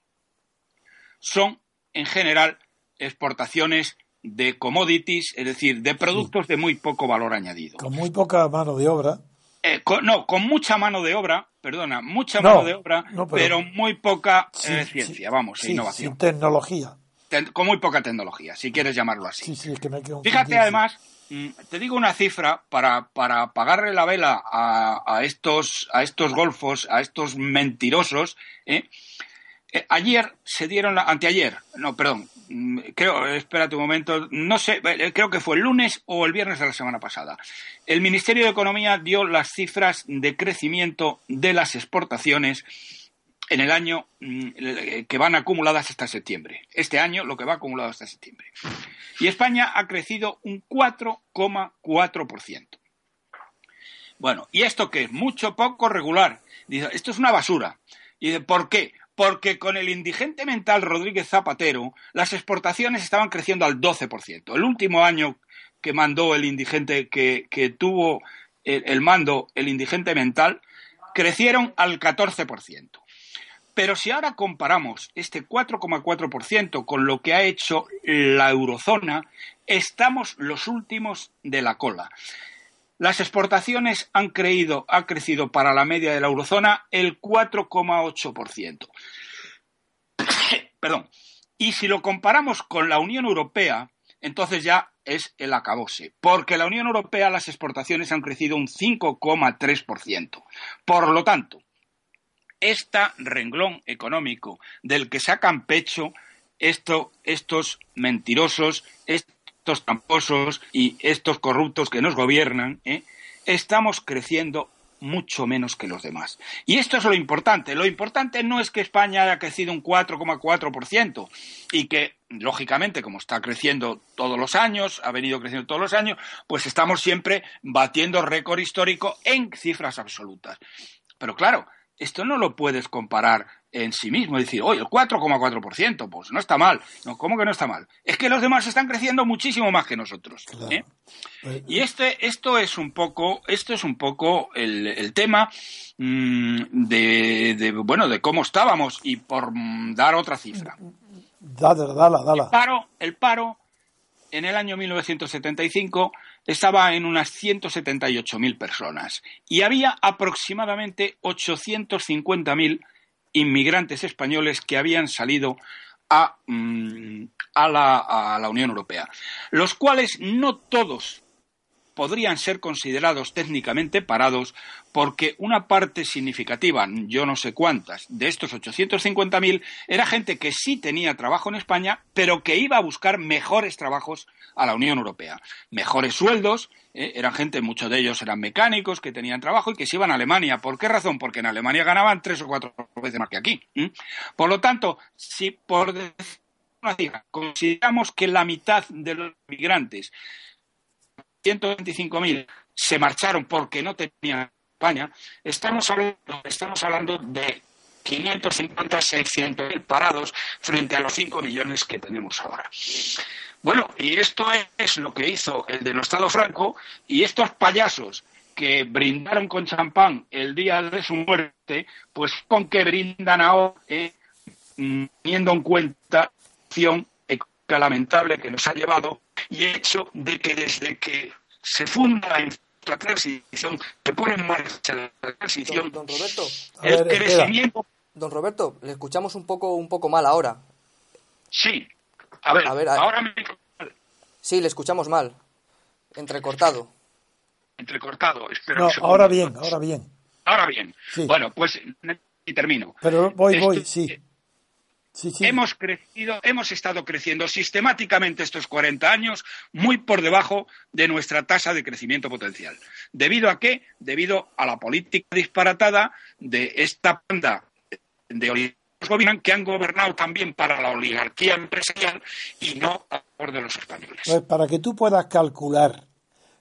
S2: son, en general, exportaciones de commodities, es decir, de productos de muy poco valor añadido.
S3: Con muy poca mano de obra.
S2: Eh, no, con mucha mano de obra, perdona, mucha mano de obra, pero, muy poca eh, ciencia, vamos, innovación.
S3: Sin tecnología.
S2: con muy poca tecnología, si quieres llamarlo así. Fíjate además, mm, te digo una cifra para, para apagarle la vela a, a, estos, a estos golfos, a estos mentirosos. ¿eh? Ayer se dieron, la, anteayer, no, perdón, creo, espérate un momento, no sé, eh, creo que fue el lunes o el viernes de la semana pasada. El Ministerio de Economía dio las cifras de crecimiento de las exportaciones en el año mm, que van acumuladas hasta septiembre. Este año lo que va acumulado hasta septiembre. Y España ha crecido un 4,4%. Bueno, ¿y esto qué es? Mucho poco regular. Dice, esto es una basura. ¿Y de por qué? Porque con el indigente mental Rodríguez Zapatero las exportaciones estaban creciendo al 12%. El último año que mandó el indigente, que, tuvo el, mando el indigente mental, crecieron al 14%. Pero si ahora comparamos este 4,4% con lo que ha hecho la eurozona, estamos los últimos de la cola. Las exportaciones han, creído, ha crecido para la media de la eurozona el 4,8%. *coughs* Perdón. Y si lo comparamos con la Unión Europea, entonces ya es el acabose, porque la Unión Europea las exportaciones han crecido un 5,3%. Por lo tanto, este renglón económico del que sacan pecho estos mentirosos, estos tramposos y estos corruptos que nos gobiernan, ¿eh? estamos creciendo mucho menos que los demás. Y esto es lo importante. Lo importante no es que España haya crecido un 4,4% y que, lógicamente, como está creciendo todos los años, ha venido creciendo todos los años, pues estamos siempre batiendo récord histórico en cifras absolutas. Pero claro, esto no lo puedes comparar en sí mismo. Decir, oye, el 4,4%, pues no está mal. No, ¿Cómo que no está mal? Es que los demás están creciendo muchísimo más que nosotros. ¿eh? Pues, y este, esto es un poco, esto es un poco el, tema mm, de, bueno, de cómo estábamos y por dar otra cifra.
S3: Dale, dale, dale.
S2: El paro, el paro en el año 1975 estaba en unas 178.000 personas y había aproximadamente 850.000 inmigrantes españoles que habían salido a, mm, a, la, Unión Europea, los cuales no todos podrían ser considerados técnicamente parados porque una parte significativa, yo no sé cuántas, de estos 850.000 era gente que sí tenía trabajo en España, pero que iba a buscar mejores trabajos a la Unión Europea. Mejores sueldos, eh, eran gente, muchos de ellos eran mecánicos que tenían trabajo y que se iban a Alemania. ¿Por qué razón? Porque en Alemania ganaban tres o cuatro veces más que aquí. Por lo tanto, si por consideramos que la mitad de los migrantes, 125.000, se marcharon porque no tenían España, estamos hablando, estamos hablando de 550, 600 mil parados frente a los 5 millones que tenemos ahora. Bueno, y esto es lo que hizo el denostado Franco y estos payasos que brindaron con champán el día de su muerte, pues con que brindan ahora, eh, teniendo en cuenta la lamentable que nos ha llevado y el hecho de que desde que se funda la transición, se pone en marcha la transición,
S1: don, Roberto,
S2: el crecimiento...
S1: Don Roberto, le escuchamos un poco, un poco mal ahora.
S2: Sí, a ver, ahora me...
S1: Sí, le escuchamos mal, entrecortado.
S2: Entrecortado, espero
S3: no, ahora bien, ahora bien.
S2: Ahora bien. Bueno, pues y termino.
S3: Pero voy, voy, sí.
S2: Hemos crecido, hemos estado creciendo sistemáticamente estos 40 años muy por debajo de nuestra tasa de crecimiento potencial. ¿Debido a qué? Debido a la política disparatada de esta banda de oligarcas que han gobernado también para la oligarquía empresarial y no a favor de los españoles.
S3: Pues para que tú puedas calcular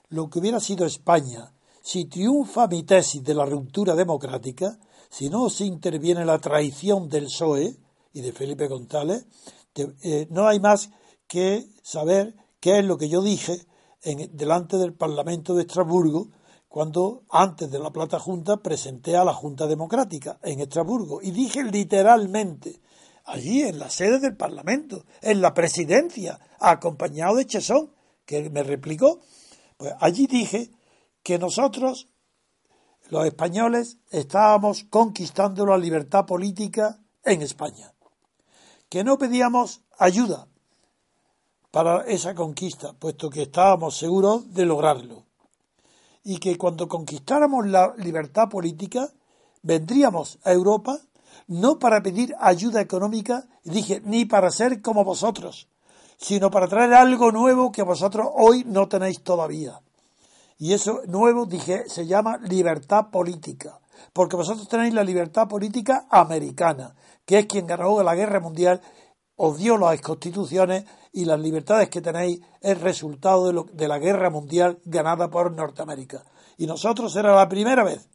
S3: lo que hubiera sido España si triunfa mi tesis de la ruptura democrática, si no se interviene la traición del PSOE, y de Felipe González, eh, no hay más que saber qué es lo que yo dije en, delante del Parlamento de Estrasburgo cuando antes de la Plata Junta presenté a la Junta Democrática en Estrasburgo. Y dije literalmente allí en la sede del Parlamento, en la presidencia, acompañado de Chesón, que me replicó, pues allí dije que nosotros, los españoles, estábamos conquistando la libertad política en España que no pedíamos ayuda para esa conquista, puesto que estábamos seguros de lograrlo. Y que cuando conquistáramos la libertad política, vendríamos a Europa no para pedir ayuda económica, dije, ni para ser como vosotros, sino para traer algo nuevo que vosotros hoy no tenéis todavía. Y eso nuevo, dije, se llama libertad política, porque vosotros tenéis la libertad política americana, que es quien ganó la guerra mundial, os dio las constituciones y las libertades que tenéis es resultado de, la guerra mundial ganada por Norteamérica. Y nosotros era la primera vez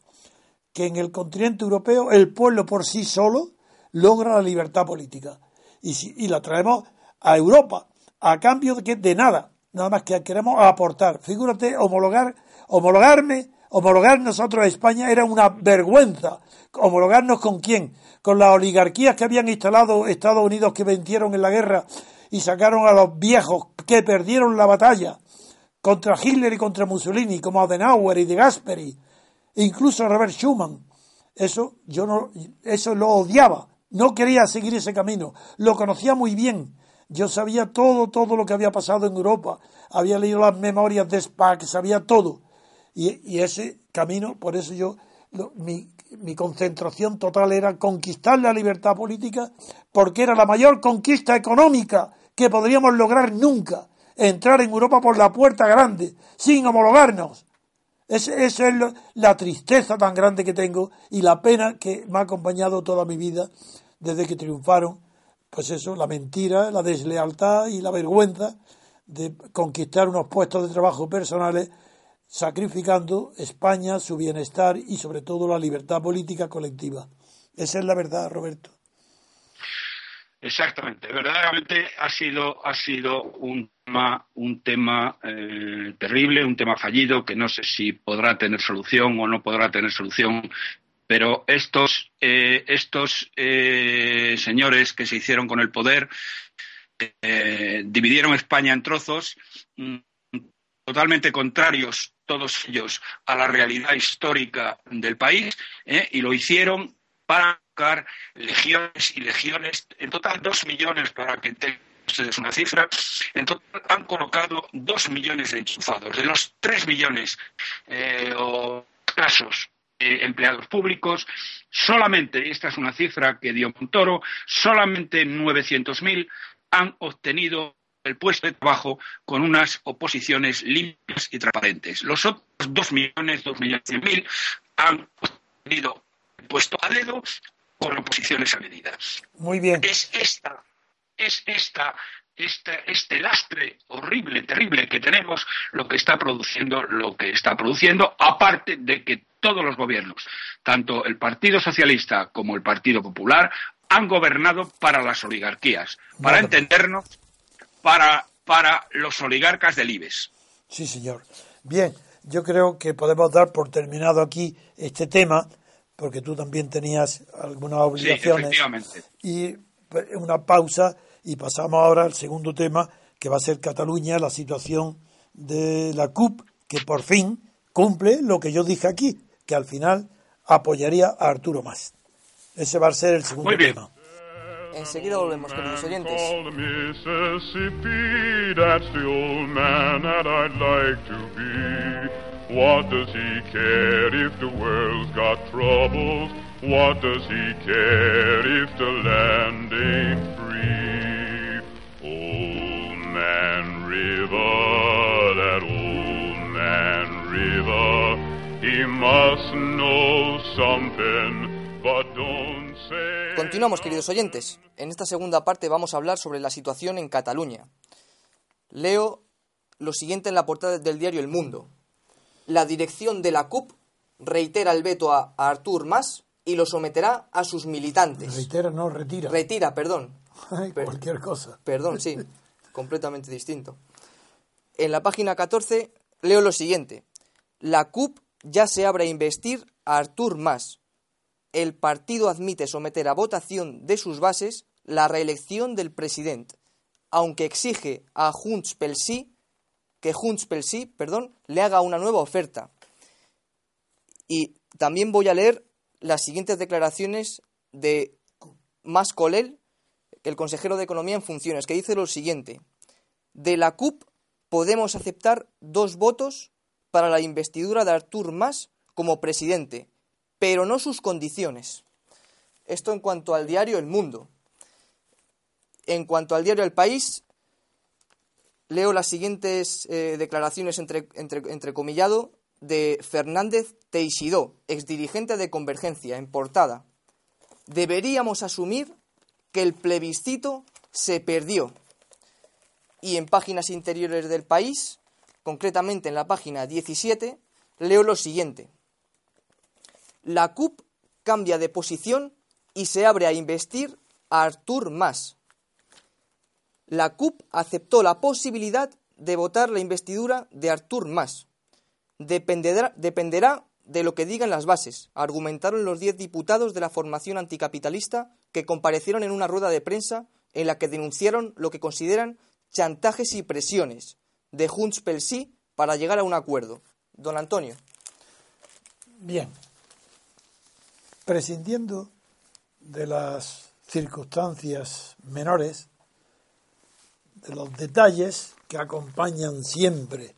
S3: que en el continente europeo el pueblo por sí solo logra la libertad política. Y, si, la traemos a Europa a cambio de, que, de nada, nada más que queremos aportar. Figúrate, homologar, homologarme, homologar nosotros a España era una vergüenza. ¿Homologarnos con quién? Con las oligarquías que habían instalado Estados Unidos que vencieron en la guerra y sacaron a los viejos que perdieron la batalla contra Hitler y contra Mussolini, como Adenauer y De Gasperi, incluso Robert Schuman. Eso yo no, eso lo odiaba, no quería seguir ese camino, lo conocía muy bien. Yo sabía todo, todo lo que había pasado en Europa, había leído las memorias de Spack, sabía todo. Y, ese camino, por eso yo, mi, mi concentración total era conquistar la libertad política porque era la mayor conquista económica que podríamos lograr nunca, entrar en Europa por la puerta grande, sin homologarnos. Esa es la tristeza tan grande que tengo y la pena que me ha acompañado toda mi vida desde que triunfaron, pues eso, la mentira, la deslealtad y la vergüenza de conquistar unos puestos de trabajo personales sacrificando España, su bienestar y sobre todo la libertad política colectiva. Esa es la verdad, Roberto.
S2: Exactamente, verdaderamente ha sido, ha sido un tema, un tema eh, terrible, un tema fallido que no sé si podrá tener solución o no podrá tener solución, pero estos, eh, estos eh, señores que se hicieron con el poder dividieron España en trozos mm, totalmente contrarios todos ellos a la realidad histórica del país ¿eh? y lo hicieron para buscar legiones y legiones, en total dos millones para que es una cifra, en total han colocado dos millones de enchufados. De los tres millones eh, o casos empleados públicos, solamente, y esta es una cifra que dio Montoro, solamente 900.000 han obtenido el puesto de trabajo con unas oposiciones limpias y transparentes. Los otros dos millones, dos millones cien mil han obtenido el puesto a dedo con oposiciones a medidas.
S3: Muy bien.
S2: Es esta, es esta este, este, lastre horrible, terrible que tenemos, lo que está produciendo, lo que está produciendo, aparte de que todos los gobiernos, tanto el Partido Socialista como el Partido Popular, han gobernado para las oligarquías, para entendernos, para, para los oligarcas del IBES.
S3: Sí, señor. Bien, yo creo que podemos dar por terminado aquí este tema, porque tú también tenías algunas obligaciones. y pues, una pausa y pasamos ahora al segundo tema, que va a ser Cataluña, la situación de la CUP, que por fin cumple lo que yo dije aquí, que al final apoyaría a Arturo Más. Ese va a ser el segundo tema.
S1: Enseguida volvemos, queridos oyentes.
S4: All the Mississippi, that's the old man that I'd like to be.
S1: What does he care if the world's got troubles? What does he care if the land ain't free? Old Man River, that old man River, he must know something, but don't say. Continuamos, queridos oyentes. En esta segunda parte vamos a hablar sobre la situación en Cataluña. Leo lo siguiente en la portada del diario El Mundo la dirección de la CUP reitera el veto a, Artur Mas y lo someterá a sus militantes.
S3: Reitera, no, retira.
S1: Retira, perdón.
S3: cualquier cosa.
S1: Perdón, sí, *laughs* completamente distinto. En la página 14 leo lo siguiente. La CUP ya se abre a investir a Artur Mas. El partido admite someter a votación de sus bases la reelección del presidente, aunque exige a Junts pel Sí que Junts pel Sí, perdón, le haga una nueva oferta. Y también voy a leer las siguientes declaraciones de Mas Colel, el consejero de Economía en funciones, que dice lo siguiente. De la CUP podemos aceptar dos votos para la investidura de Artur Mas como presidente, pero no sus condiciones. Esto en cuanto al diario El Mundo. En cuanto al diario El País, leo las siguientes eh, declaraciones entre, entre, comillado de Fernández Teixidó, exdirigente de Convergencia, en portada. Deberíamos asumir que el plebiscito se perdió. Y en páginas interiores del país, concretamente en la página 17, leo lo siguiente. La CUP cambia de posición y se abre a investir a Artur Mas, la CUP aceptó la posibilidad de votar la investidura de Artur Mas. Dependerá, de lo que digan las bases, argumentaron los diez diputados de la formación anticapitalista que comparecieron en una rueda de prensa en la que denunciaron lo que consideran chantajes y presiones de Junts pel Sí para llegar a un acuerdo. Don Antonio.
S3: Bien. Prescindiendo de las circunstancias menores, de los detalles que acompañan siempre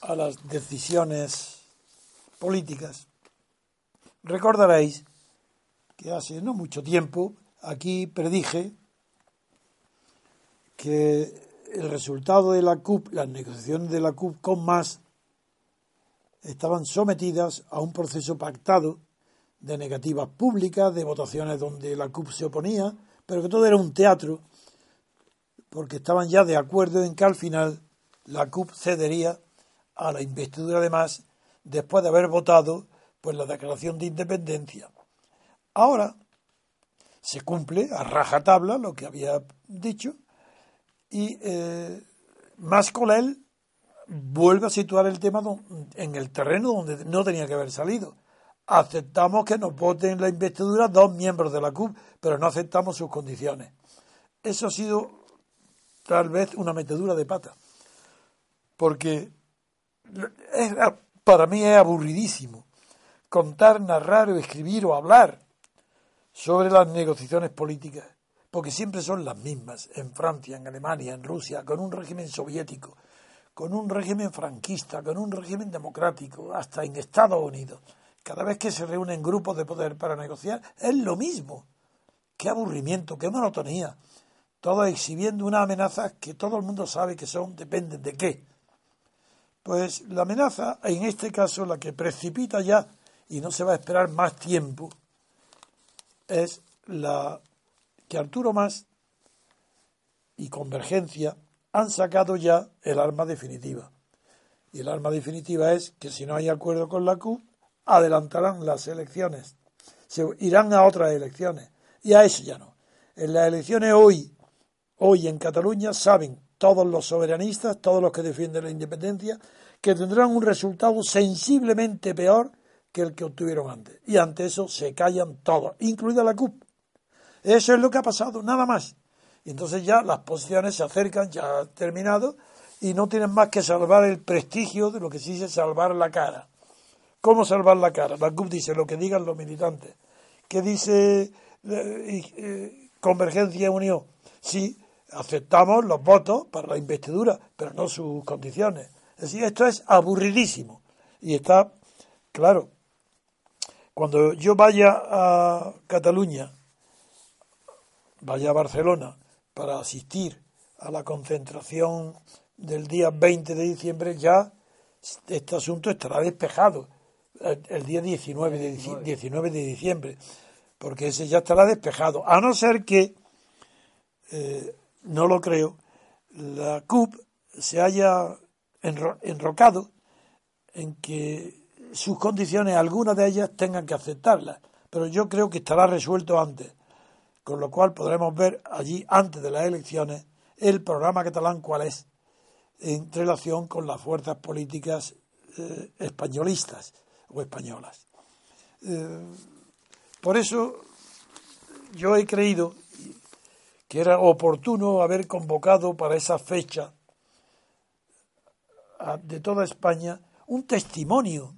S3: a las decisiones políticas. Recordaréis que hace no mucho tiempo aquí predije que el resultado de la CUP, las negociaciones de la CUP con más, estaban sometidas a un proceso pactado de negativas públicas, de votaciones donde la CUP se oponía, pero que todo era un teatro porque estaban ya de acuerdo en que al final la CUP cedería a la investidura de más después de haber votado pues la declaración de independencia. Ahora se cumple a rajatabla lo que había dicho y eh, él vuelve a situar el tema en el terreno donde no tenía que haber salido. Aceptamos que nos voten la investidura dos miembros de la CUP, pero no aceptamos sus condiciones. Eso ha sido tal vez una metedura de pata. Porque para mí es aburridísimo contar, narrar o escribir o hablar sobre las negociaciones políticas. porque siempre son las mismas, en Francia, en Alemania, en Rusia, con un régimen soviético, con un régimen franquista, con un régimen democrático, hasta en Estados Unidos. Cada vez que se reúnen grupos de poder para negociar, es lo mismo. Qué aburrimiento, qué monotonía. Todos exhibiendo una amenaza que todo el mundo sabe que son, dependen de qué. Pues la amenaza, en este caso, la que precipita ya y no se va a esperar más tiempo, es la que Arturo Más y Convergencia han sacado ya el arma definitiva. Y el arma definitiva es que si no hay acuerdo con la CUP, adelantarán las elecciones, se irán a otras elecciones. Y a eso ya no. En las elecciones hoy, hoy en Cataluña, saben todos los soberanistas, todos los que defienden la independencia, que tendrán un resultado sensiblemente peor que el que obtuvieron antes. Y ante eso se callan todos, incluida la CUP. Eso es lo que ha pasado, nada más. Y entonces ya las posiciones se acercan, ya ha terminado, y no tienen más que salvar el prestigio de lo que se dice salvar la cara. ¿Cómo salvar la cara? CUP dice lo que digan los militantes. ¿Qué dice eh, eh, Convergencia Unión? Sí, aceptamos los votos para la investidura, pero no sus condiciones. Es decir, esto es aburridísimo. Y está, claro, cuando yo vaya a Cataluña, vaya a Barcelona, para asistir a la concentración del día 20 de diciembre, ya este asunto estará despejado el día 19 de, 19 de diciembre, porque ese ya estará despejado, a no ser que, eh, no lo creo, la CUP se haya enrocado en que sus condiciones, algunas de ellas, tengan que aceptarlas, pero yo creo que estará resuelto antes, con lo cual podremos ver allí, antes de las elecciones, el programa catalán cuál es en relación con las fuerzas políticas eh, españolistas o españolas. Eh, por eso yo he creído que era oportuno haber convocado para esa fecha de toda España un testimonio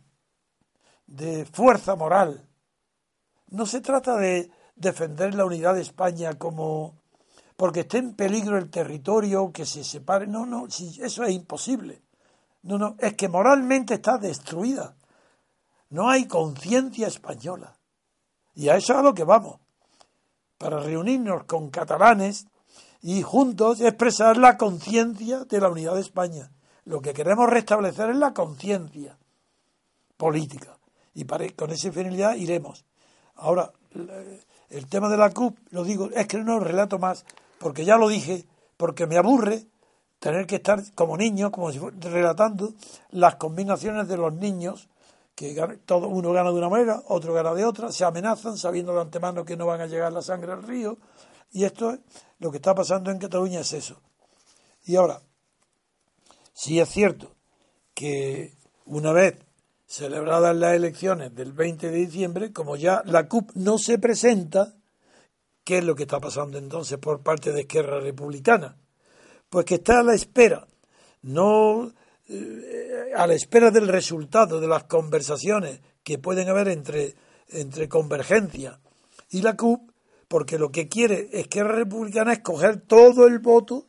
S3: de fuerza moral. No se trata de defender la unidad de España como porque esté en peligro el territorio, que se separe. No, no, eso es imposible. No, no, es que moralmente está destruida. No hay conciencia española. Y a eso es a lo que vamos. Para reunirnos con catalanes y juntos expresar la conciencia de la unidad de España. Lo que queremos restablecer es la conciencia política. Y con esa finalidad iremos. Ahora, el tema de la CUP, lo digo, es que no lo relato más, porque ya lo dije, porque me aburre tener que estar como niño, como si relatando las combinaciones de los niños que todo uno gana de una manera, otro gana de otra, se amenazan sabiendo de antemano que no van a llegar la sangre al río, y esto es lo que está pasando en Cataluña es eso. Y ahora, si es cierto que una vez celebradas las elecciones del 20 de diciembre, como ya la CUP no se presenta, ¿qué es lo que está pasando entonces por parte de Esquerra Republicana? Pues que está a la espera, no a la espera del resultado de las conversaciones que pueden haber entre, entre Convergencia y la CUP, porque lo que quiere Esquerra Republicana es coger todo el voto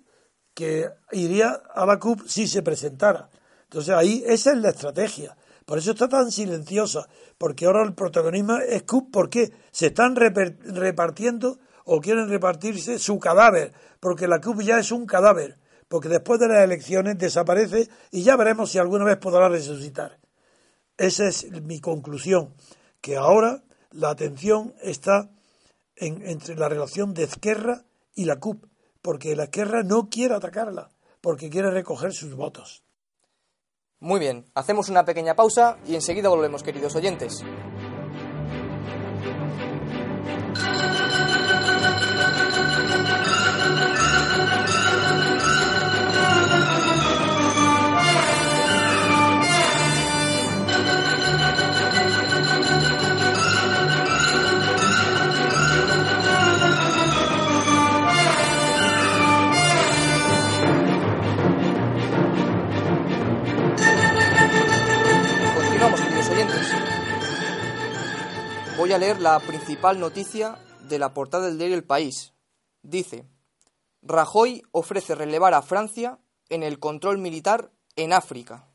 S3: que iría a la CUP si se presentara. Entonces ahí esa es la estrategia. Por eso está tan silenciosa, porque ahora el protagonismo es CUP, porque se están repartiendo o quieren repartirse su cadáver, porque la CUP ya es un cadáver porque después de las elecciones desaparece y ya veremos si alguna vez podrá resucitar. Esa es mi conclusión, que ahora la atención está entre la relación de Esquerra y la CUP, porque la Esquerra no quiere atacarla, porque quiere recoger sus votos.
S1: Muy bien, hacemos una pequeña pausa y enseguida volvemos, queridos oyentes. Leer la principal noticia de la portada del diario El País, dice, Rajoy ofrece relevar a Francia en el control militar en África.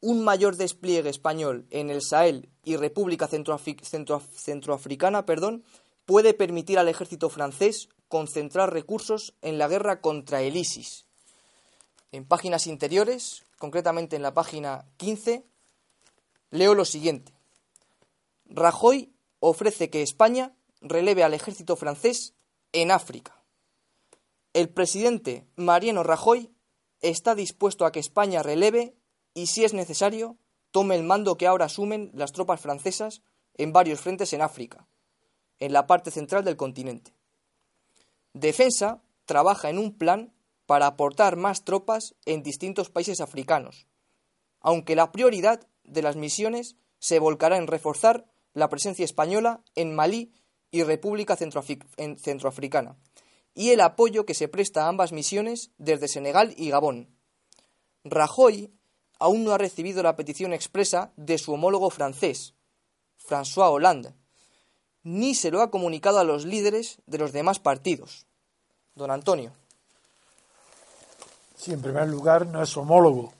S1: Un mayor despliegue español en el Sahel y República Centroafricana perdón, puede permitir al ejército francés concentrar recursos en la guerra contra el ISIS. En páginas interiores, concretamente en la página 15, leo lo siguiente. Rajoy ofrece que España releve al ejército francés en África. El presidente Mariano Rajoy está dispuesto a que España releve y, si es necesario, tome el mando que ahora asumen las tropas francesas en varios frentes en África, en la parte central del continente. Defensa trabaja en un plan para aportar más tropas en distintos países africanos, aunque la prioridad de las misiones se volcará en reforzar la presencia española en Malí y República Centroafricana, y el apoyo que se presta a ambas misiones desde Senegal y Gabón. Rajoy aún no ha recibido la petición expresa de su homólogo francés, François Hollande, ni se lo ha comunicado a los líderes de los demás partidos. Don Antonio.
S3: Sí, en primer lugar, no es homólogo.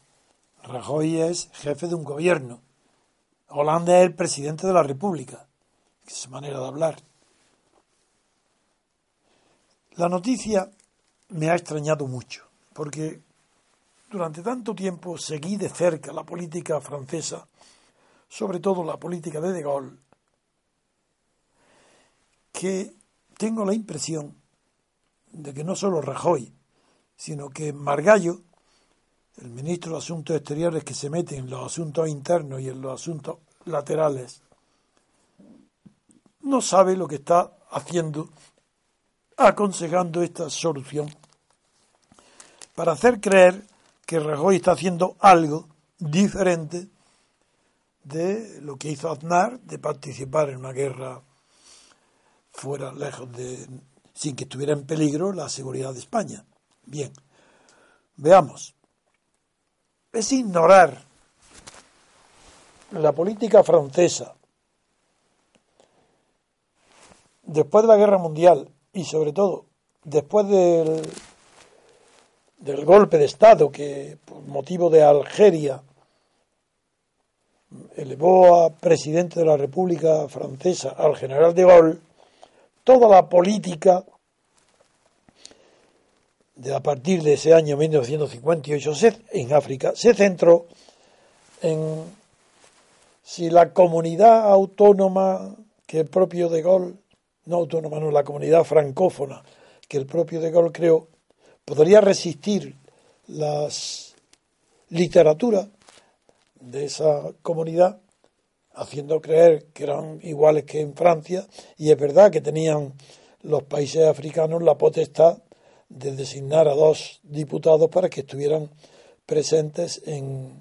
S3: Rajoy es jefe de un gobierno. Hollande es el presidente de la República. Es su manera de hablar. La noticia me ha extrañado mucho, porque durante tanto tiempo seguí de cerca la política francesa, sobre todo la política de De Gaulle, que tengo la impresión de que no solo Rajoy, sino que Margallo, el ministro de Asuntos Exteriores que se mete en los asuntos internos y en los asuntos laterales, no sabe lo que está haciendo aconsejando esta solución para hacer creer que Rajoy está haciendo algo diferente de lo que hizo Aznar de participar en una guerra fuera lejos de sin que estuviera en peligro la seguridad de España. Bien, veamos. Es ignorar la política francesa. Después de la guerra mundial y sobre todo después del, golpe de Estado que por motivo de Algeria elevó a presidente de la República Francesa al general de Gaulle, toda la política de a partir de ese año 1958 en África se centró en si la comunidad autónoma que el propio de Gaulle no autónoma, no, la comunidad francófona que el propio De Gaulle creó, podría resistir las literaturas de esa comunidad, haciendo creer que eran iguales que en Francia, y es verdad que tenían los países africanos la potestad de designar a dos diputados para que estuvieran presentes en,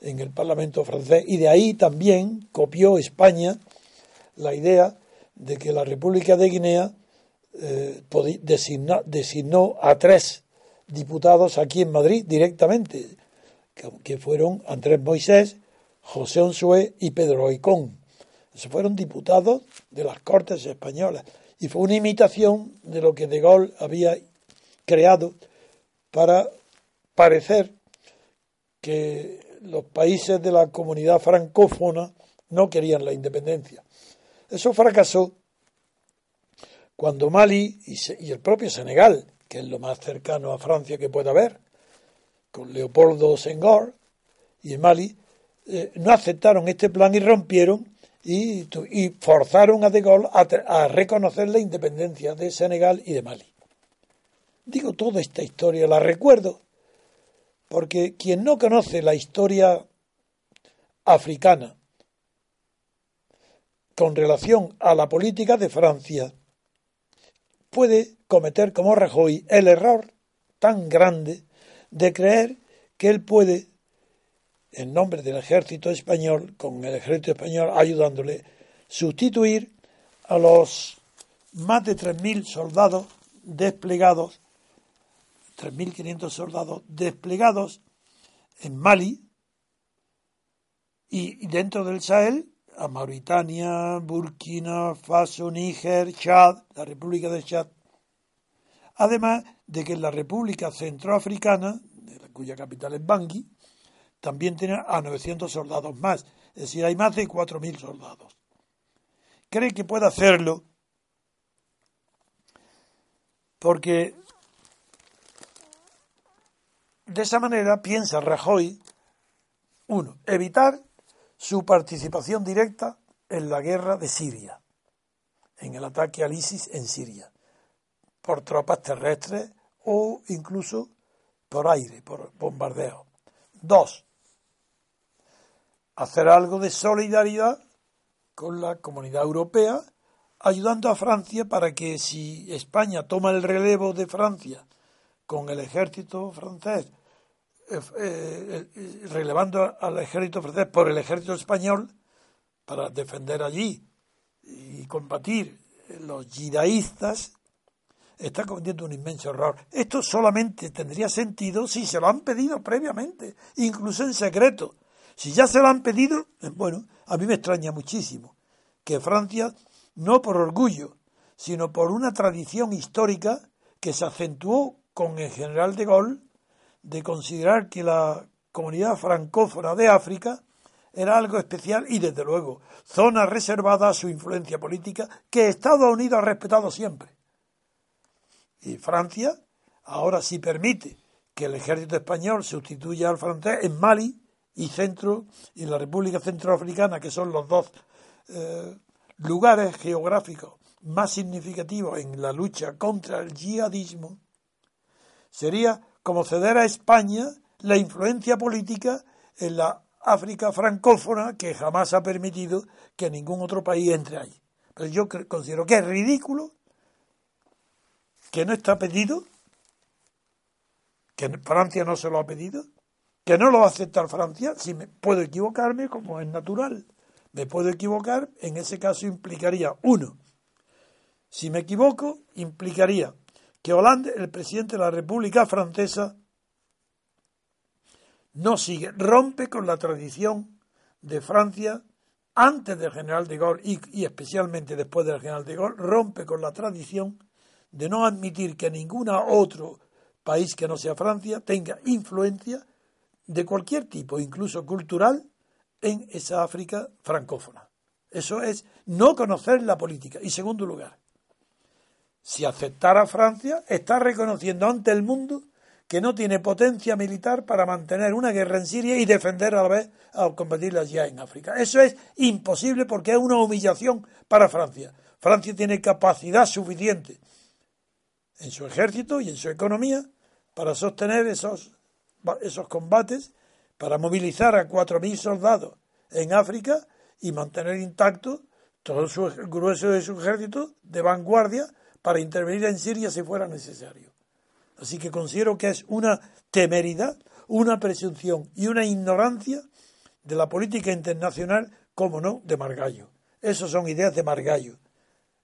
S3: en el Parlamento francés. Y de ahí también copió España la idea de que la República de Guinea eh, designó a tres diputados aquí en Madrid directamente, que, fueron Andrés Moisés, José Onsué y Pedro Oicón. Esos fueron diputados de las Cortes Españolas y fue una imitación de lo que De Gaulle había creado para parecer que los países de la comunidad francófona no querían la independencia. Eso fracasó cuando Mali y, el propio Senegal, que es lo más cercano a Francia que pueda haber, con Leopoldo Senghor y Mali, eh, no aceptaron este plan y rompieron y, forzaron a De Gaulle a, reconocer la independencia de Senegal y de Mali. Digo toda esta historia, la recuerdo, porque quien no conoce la historia africana con relación a la política de Francia puede cometer como Rajoy el error tan grande de creer que él puede, en nombre del ejército español, con el ejército español ayudándole, sustituir a los más de 3.000 soldados desplegados, 3.500 soldados desplegados en Mali y dentro del Sahel a Mauritania, Burkina Faso, Níger, Chad, la República de Chad. Además de que en la República Centroafricana, cuya capital es Bangui, también tiene a 900 soldados más. Es decir, hay más de 4.000 soldados. Cree que puede hacerlo porque de esa manera piensa Rajoy, uno, evitar su participación directa en la guerra de Siria, en el ataque al ISIS en Siria, por tropas terrestres o incluso por aire, por bombardeo. Dos, hacer algo de solidaridad con la comunidad europea, ayudando a Francia para que si España toma el relevo de Francia con el ejército francés, eh, eh, relevando al ejército francés por el ejército español, para defender allí y combatir los yidaístas, está cometiendo un inmenso error. Esto solamente tendría sentido si se lo han pedido previamente, incluso en secreto. Si ya se lo han pedido, eh, bueno, a mí me extraña muchísimo que Francia, no por orgullo, sino por una tradición histórica que se acentuó con el general de Gaulle, de considerar que la comunidad francófona de África era algo especial y desde luego zona reservada a su influencia política que Estados Unidos ha respetado siempre. Y Francia ahora sí permite que el ejército español sustituya al francés en Mali y centro y la República Centroafricana, que son los dos eh, lugares geográficos más significativos en la lucha contra el yihadismo, sería como ceder a España la influencia política en la África francófona que jamás ha permitido que ningún otro país entre ahí. Pero yo considero que es ridículo, que no está pedido, que Francia no se lo ha pedido, que no lo va a aceptar Francia, si me puedo equivocarme como es natural. Me puedo equivocar, en ese caso implicaría, uno, si me equivoco, implicaría que Hollande, el presidente de la República Francesa, no sigue, rompe con la tradición de Francia antes del general de Gaulle y, especialmente después del general de Gaulle, rompe con la tradición de no admitir que ningún otro país que no sea Francia tenga influencia de cualquier tipo, incluso cultural, en esa África francófona. Eso es no conocer la política. Y segundo lugar, si aceptara Francia, está reconociendo ante el mundo que no tiene potencia militar para mantener una guerra en Siria y defender a la vez a combatirla ya en África. Eso es imposible porque es una humillación para Francia. Francia tiene capacidad suficiente en su ejército y en su economía para sostener esos, esos combates, para movilizar a 4.000 soldados en África y mantener intacto todo el grueso de su ejército de vanguardia para intervenir en Siria si fuera necesario. Así que considero que es una temeridad, una presunción y una ignorancia de la política internacional, como no, de Margallo. Esas son ideas de Margallo.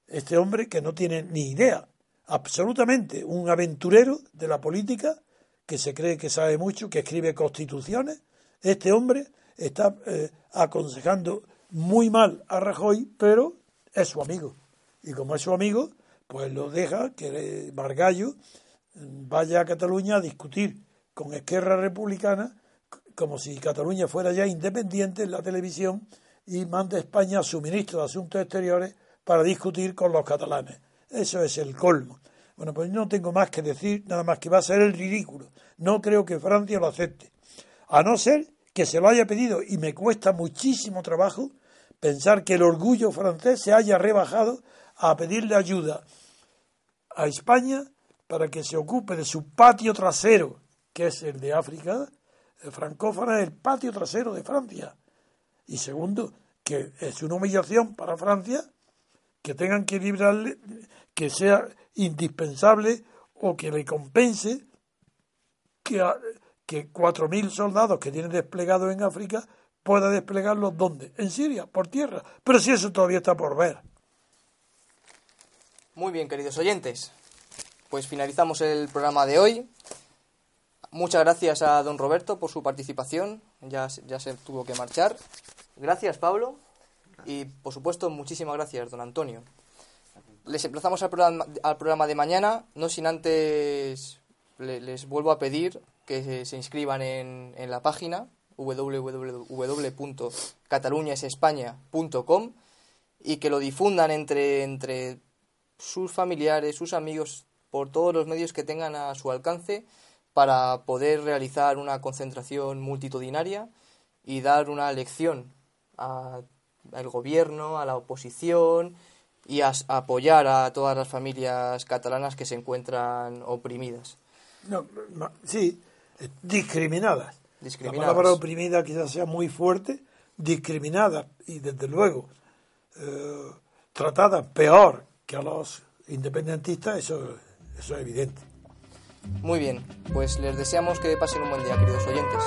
S3: Este hombre que no tiene ni idea, absolutamente, un aventurero de la política, que se cree que sabe mucho, que escribe constituciones. Este hombre está eh, aconsejando muy mal a Rajoy, pero es su amigo. Y como es su amigo, pues lo deja que Margallo vaya a Cataluña a discutir con Esquerra Republicana como si Cataluña fuera ya independiente en la televisión y manda a España a su ministro de Asuntos Exteriores para discutir con los catalanes. Eso es el colmo. Bueno, pues no tengo más que decir, nada más que va a ser el ridículo. No creo que Francia lo acepte. A no ser que se lo haya pedido, y me cuesta muchísimo trabajo pensar que el orgullo francés se haya rebajado a pedirle ayuda a España para que se ocupe de su patio trasero, que es el de África el francófona, el patio trasero de Francia. Y segundo, que es una humillación para Francia que tengan que librarle, que sea indispensable o que le compense que, que 4.000 soldados que tienen desplegados en África pueda desplegarlos ¿dónde? En Siria, por tierra. Pero si eso todavía está por ver.
S1: Muy bien, queridos oyentes pues finalizamos el programa de hoy. Muchas gracias a don Roberto por su participación. Ya, ya se tuvo que marchar. Gracias, Pablo. Y por supuesto, muchísimas gracias, don Antonio. les emplazamos al programa, al programa de mañana, no sin antes le- les vuelvo a pedir que se, inscriban en, en la página www.cataluñaesespaña.com y que lo difundan entre, entre sus familiares, sus amigos, por todos los medios que tengan a su alcance para poder realizar una concentración multitudinaria y dar una lección a- al gobierno, a la oposición y a, apoyar a todas las familias catalanas que se encuentran oprimidas.
S3: No, no, sí, eh, discriminadas.
S1: Discriminadas.
S3: La palabra oprimida quizás sea muy fuerte, discriminadas y desde luego eh, tratadas peor que a los independentistas, eso, eso es evidente.
S1: Muy bien, pues les deseamos que pasen un buen día, queridos oyentes.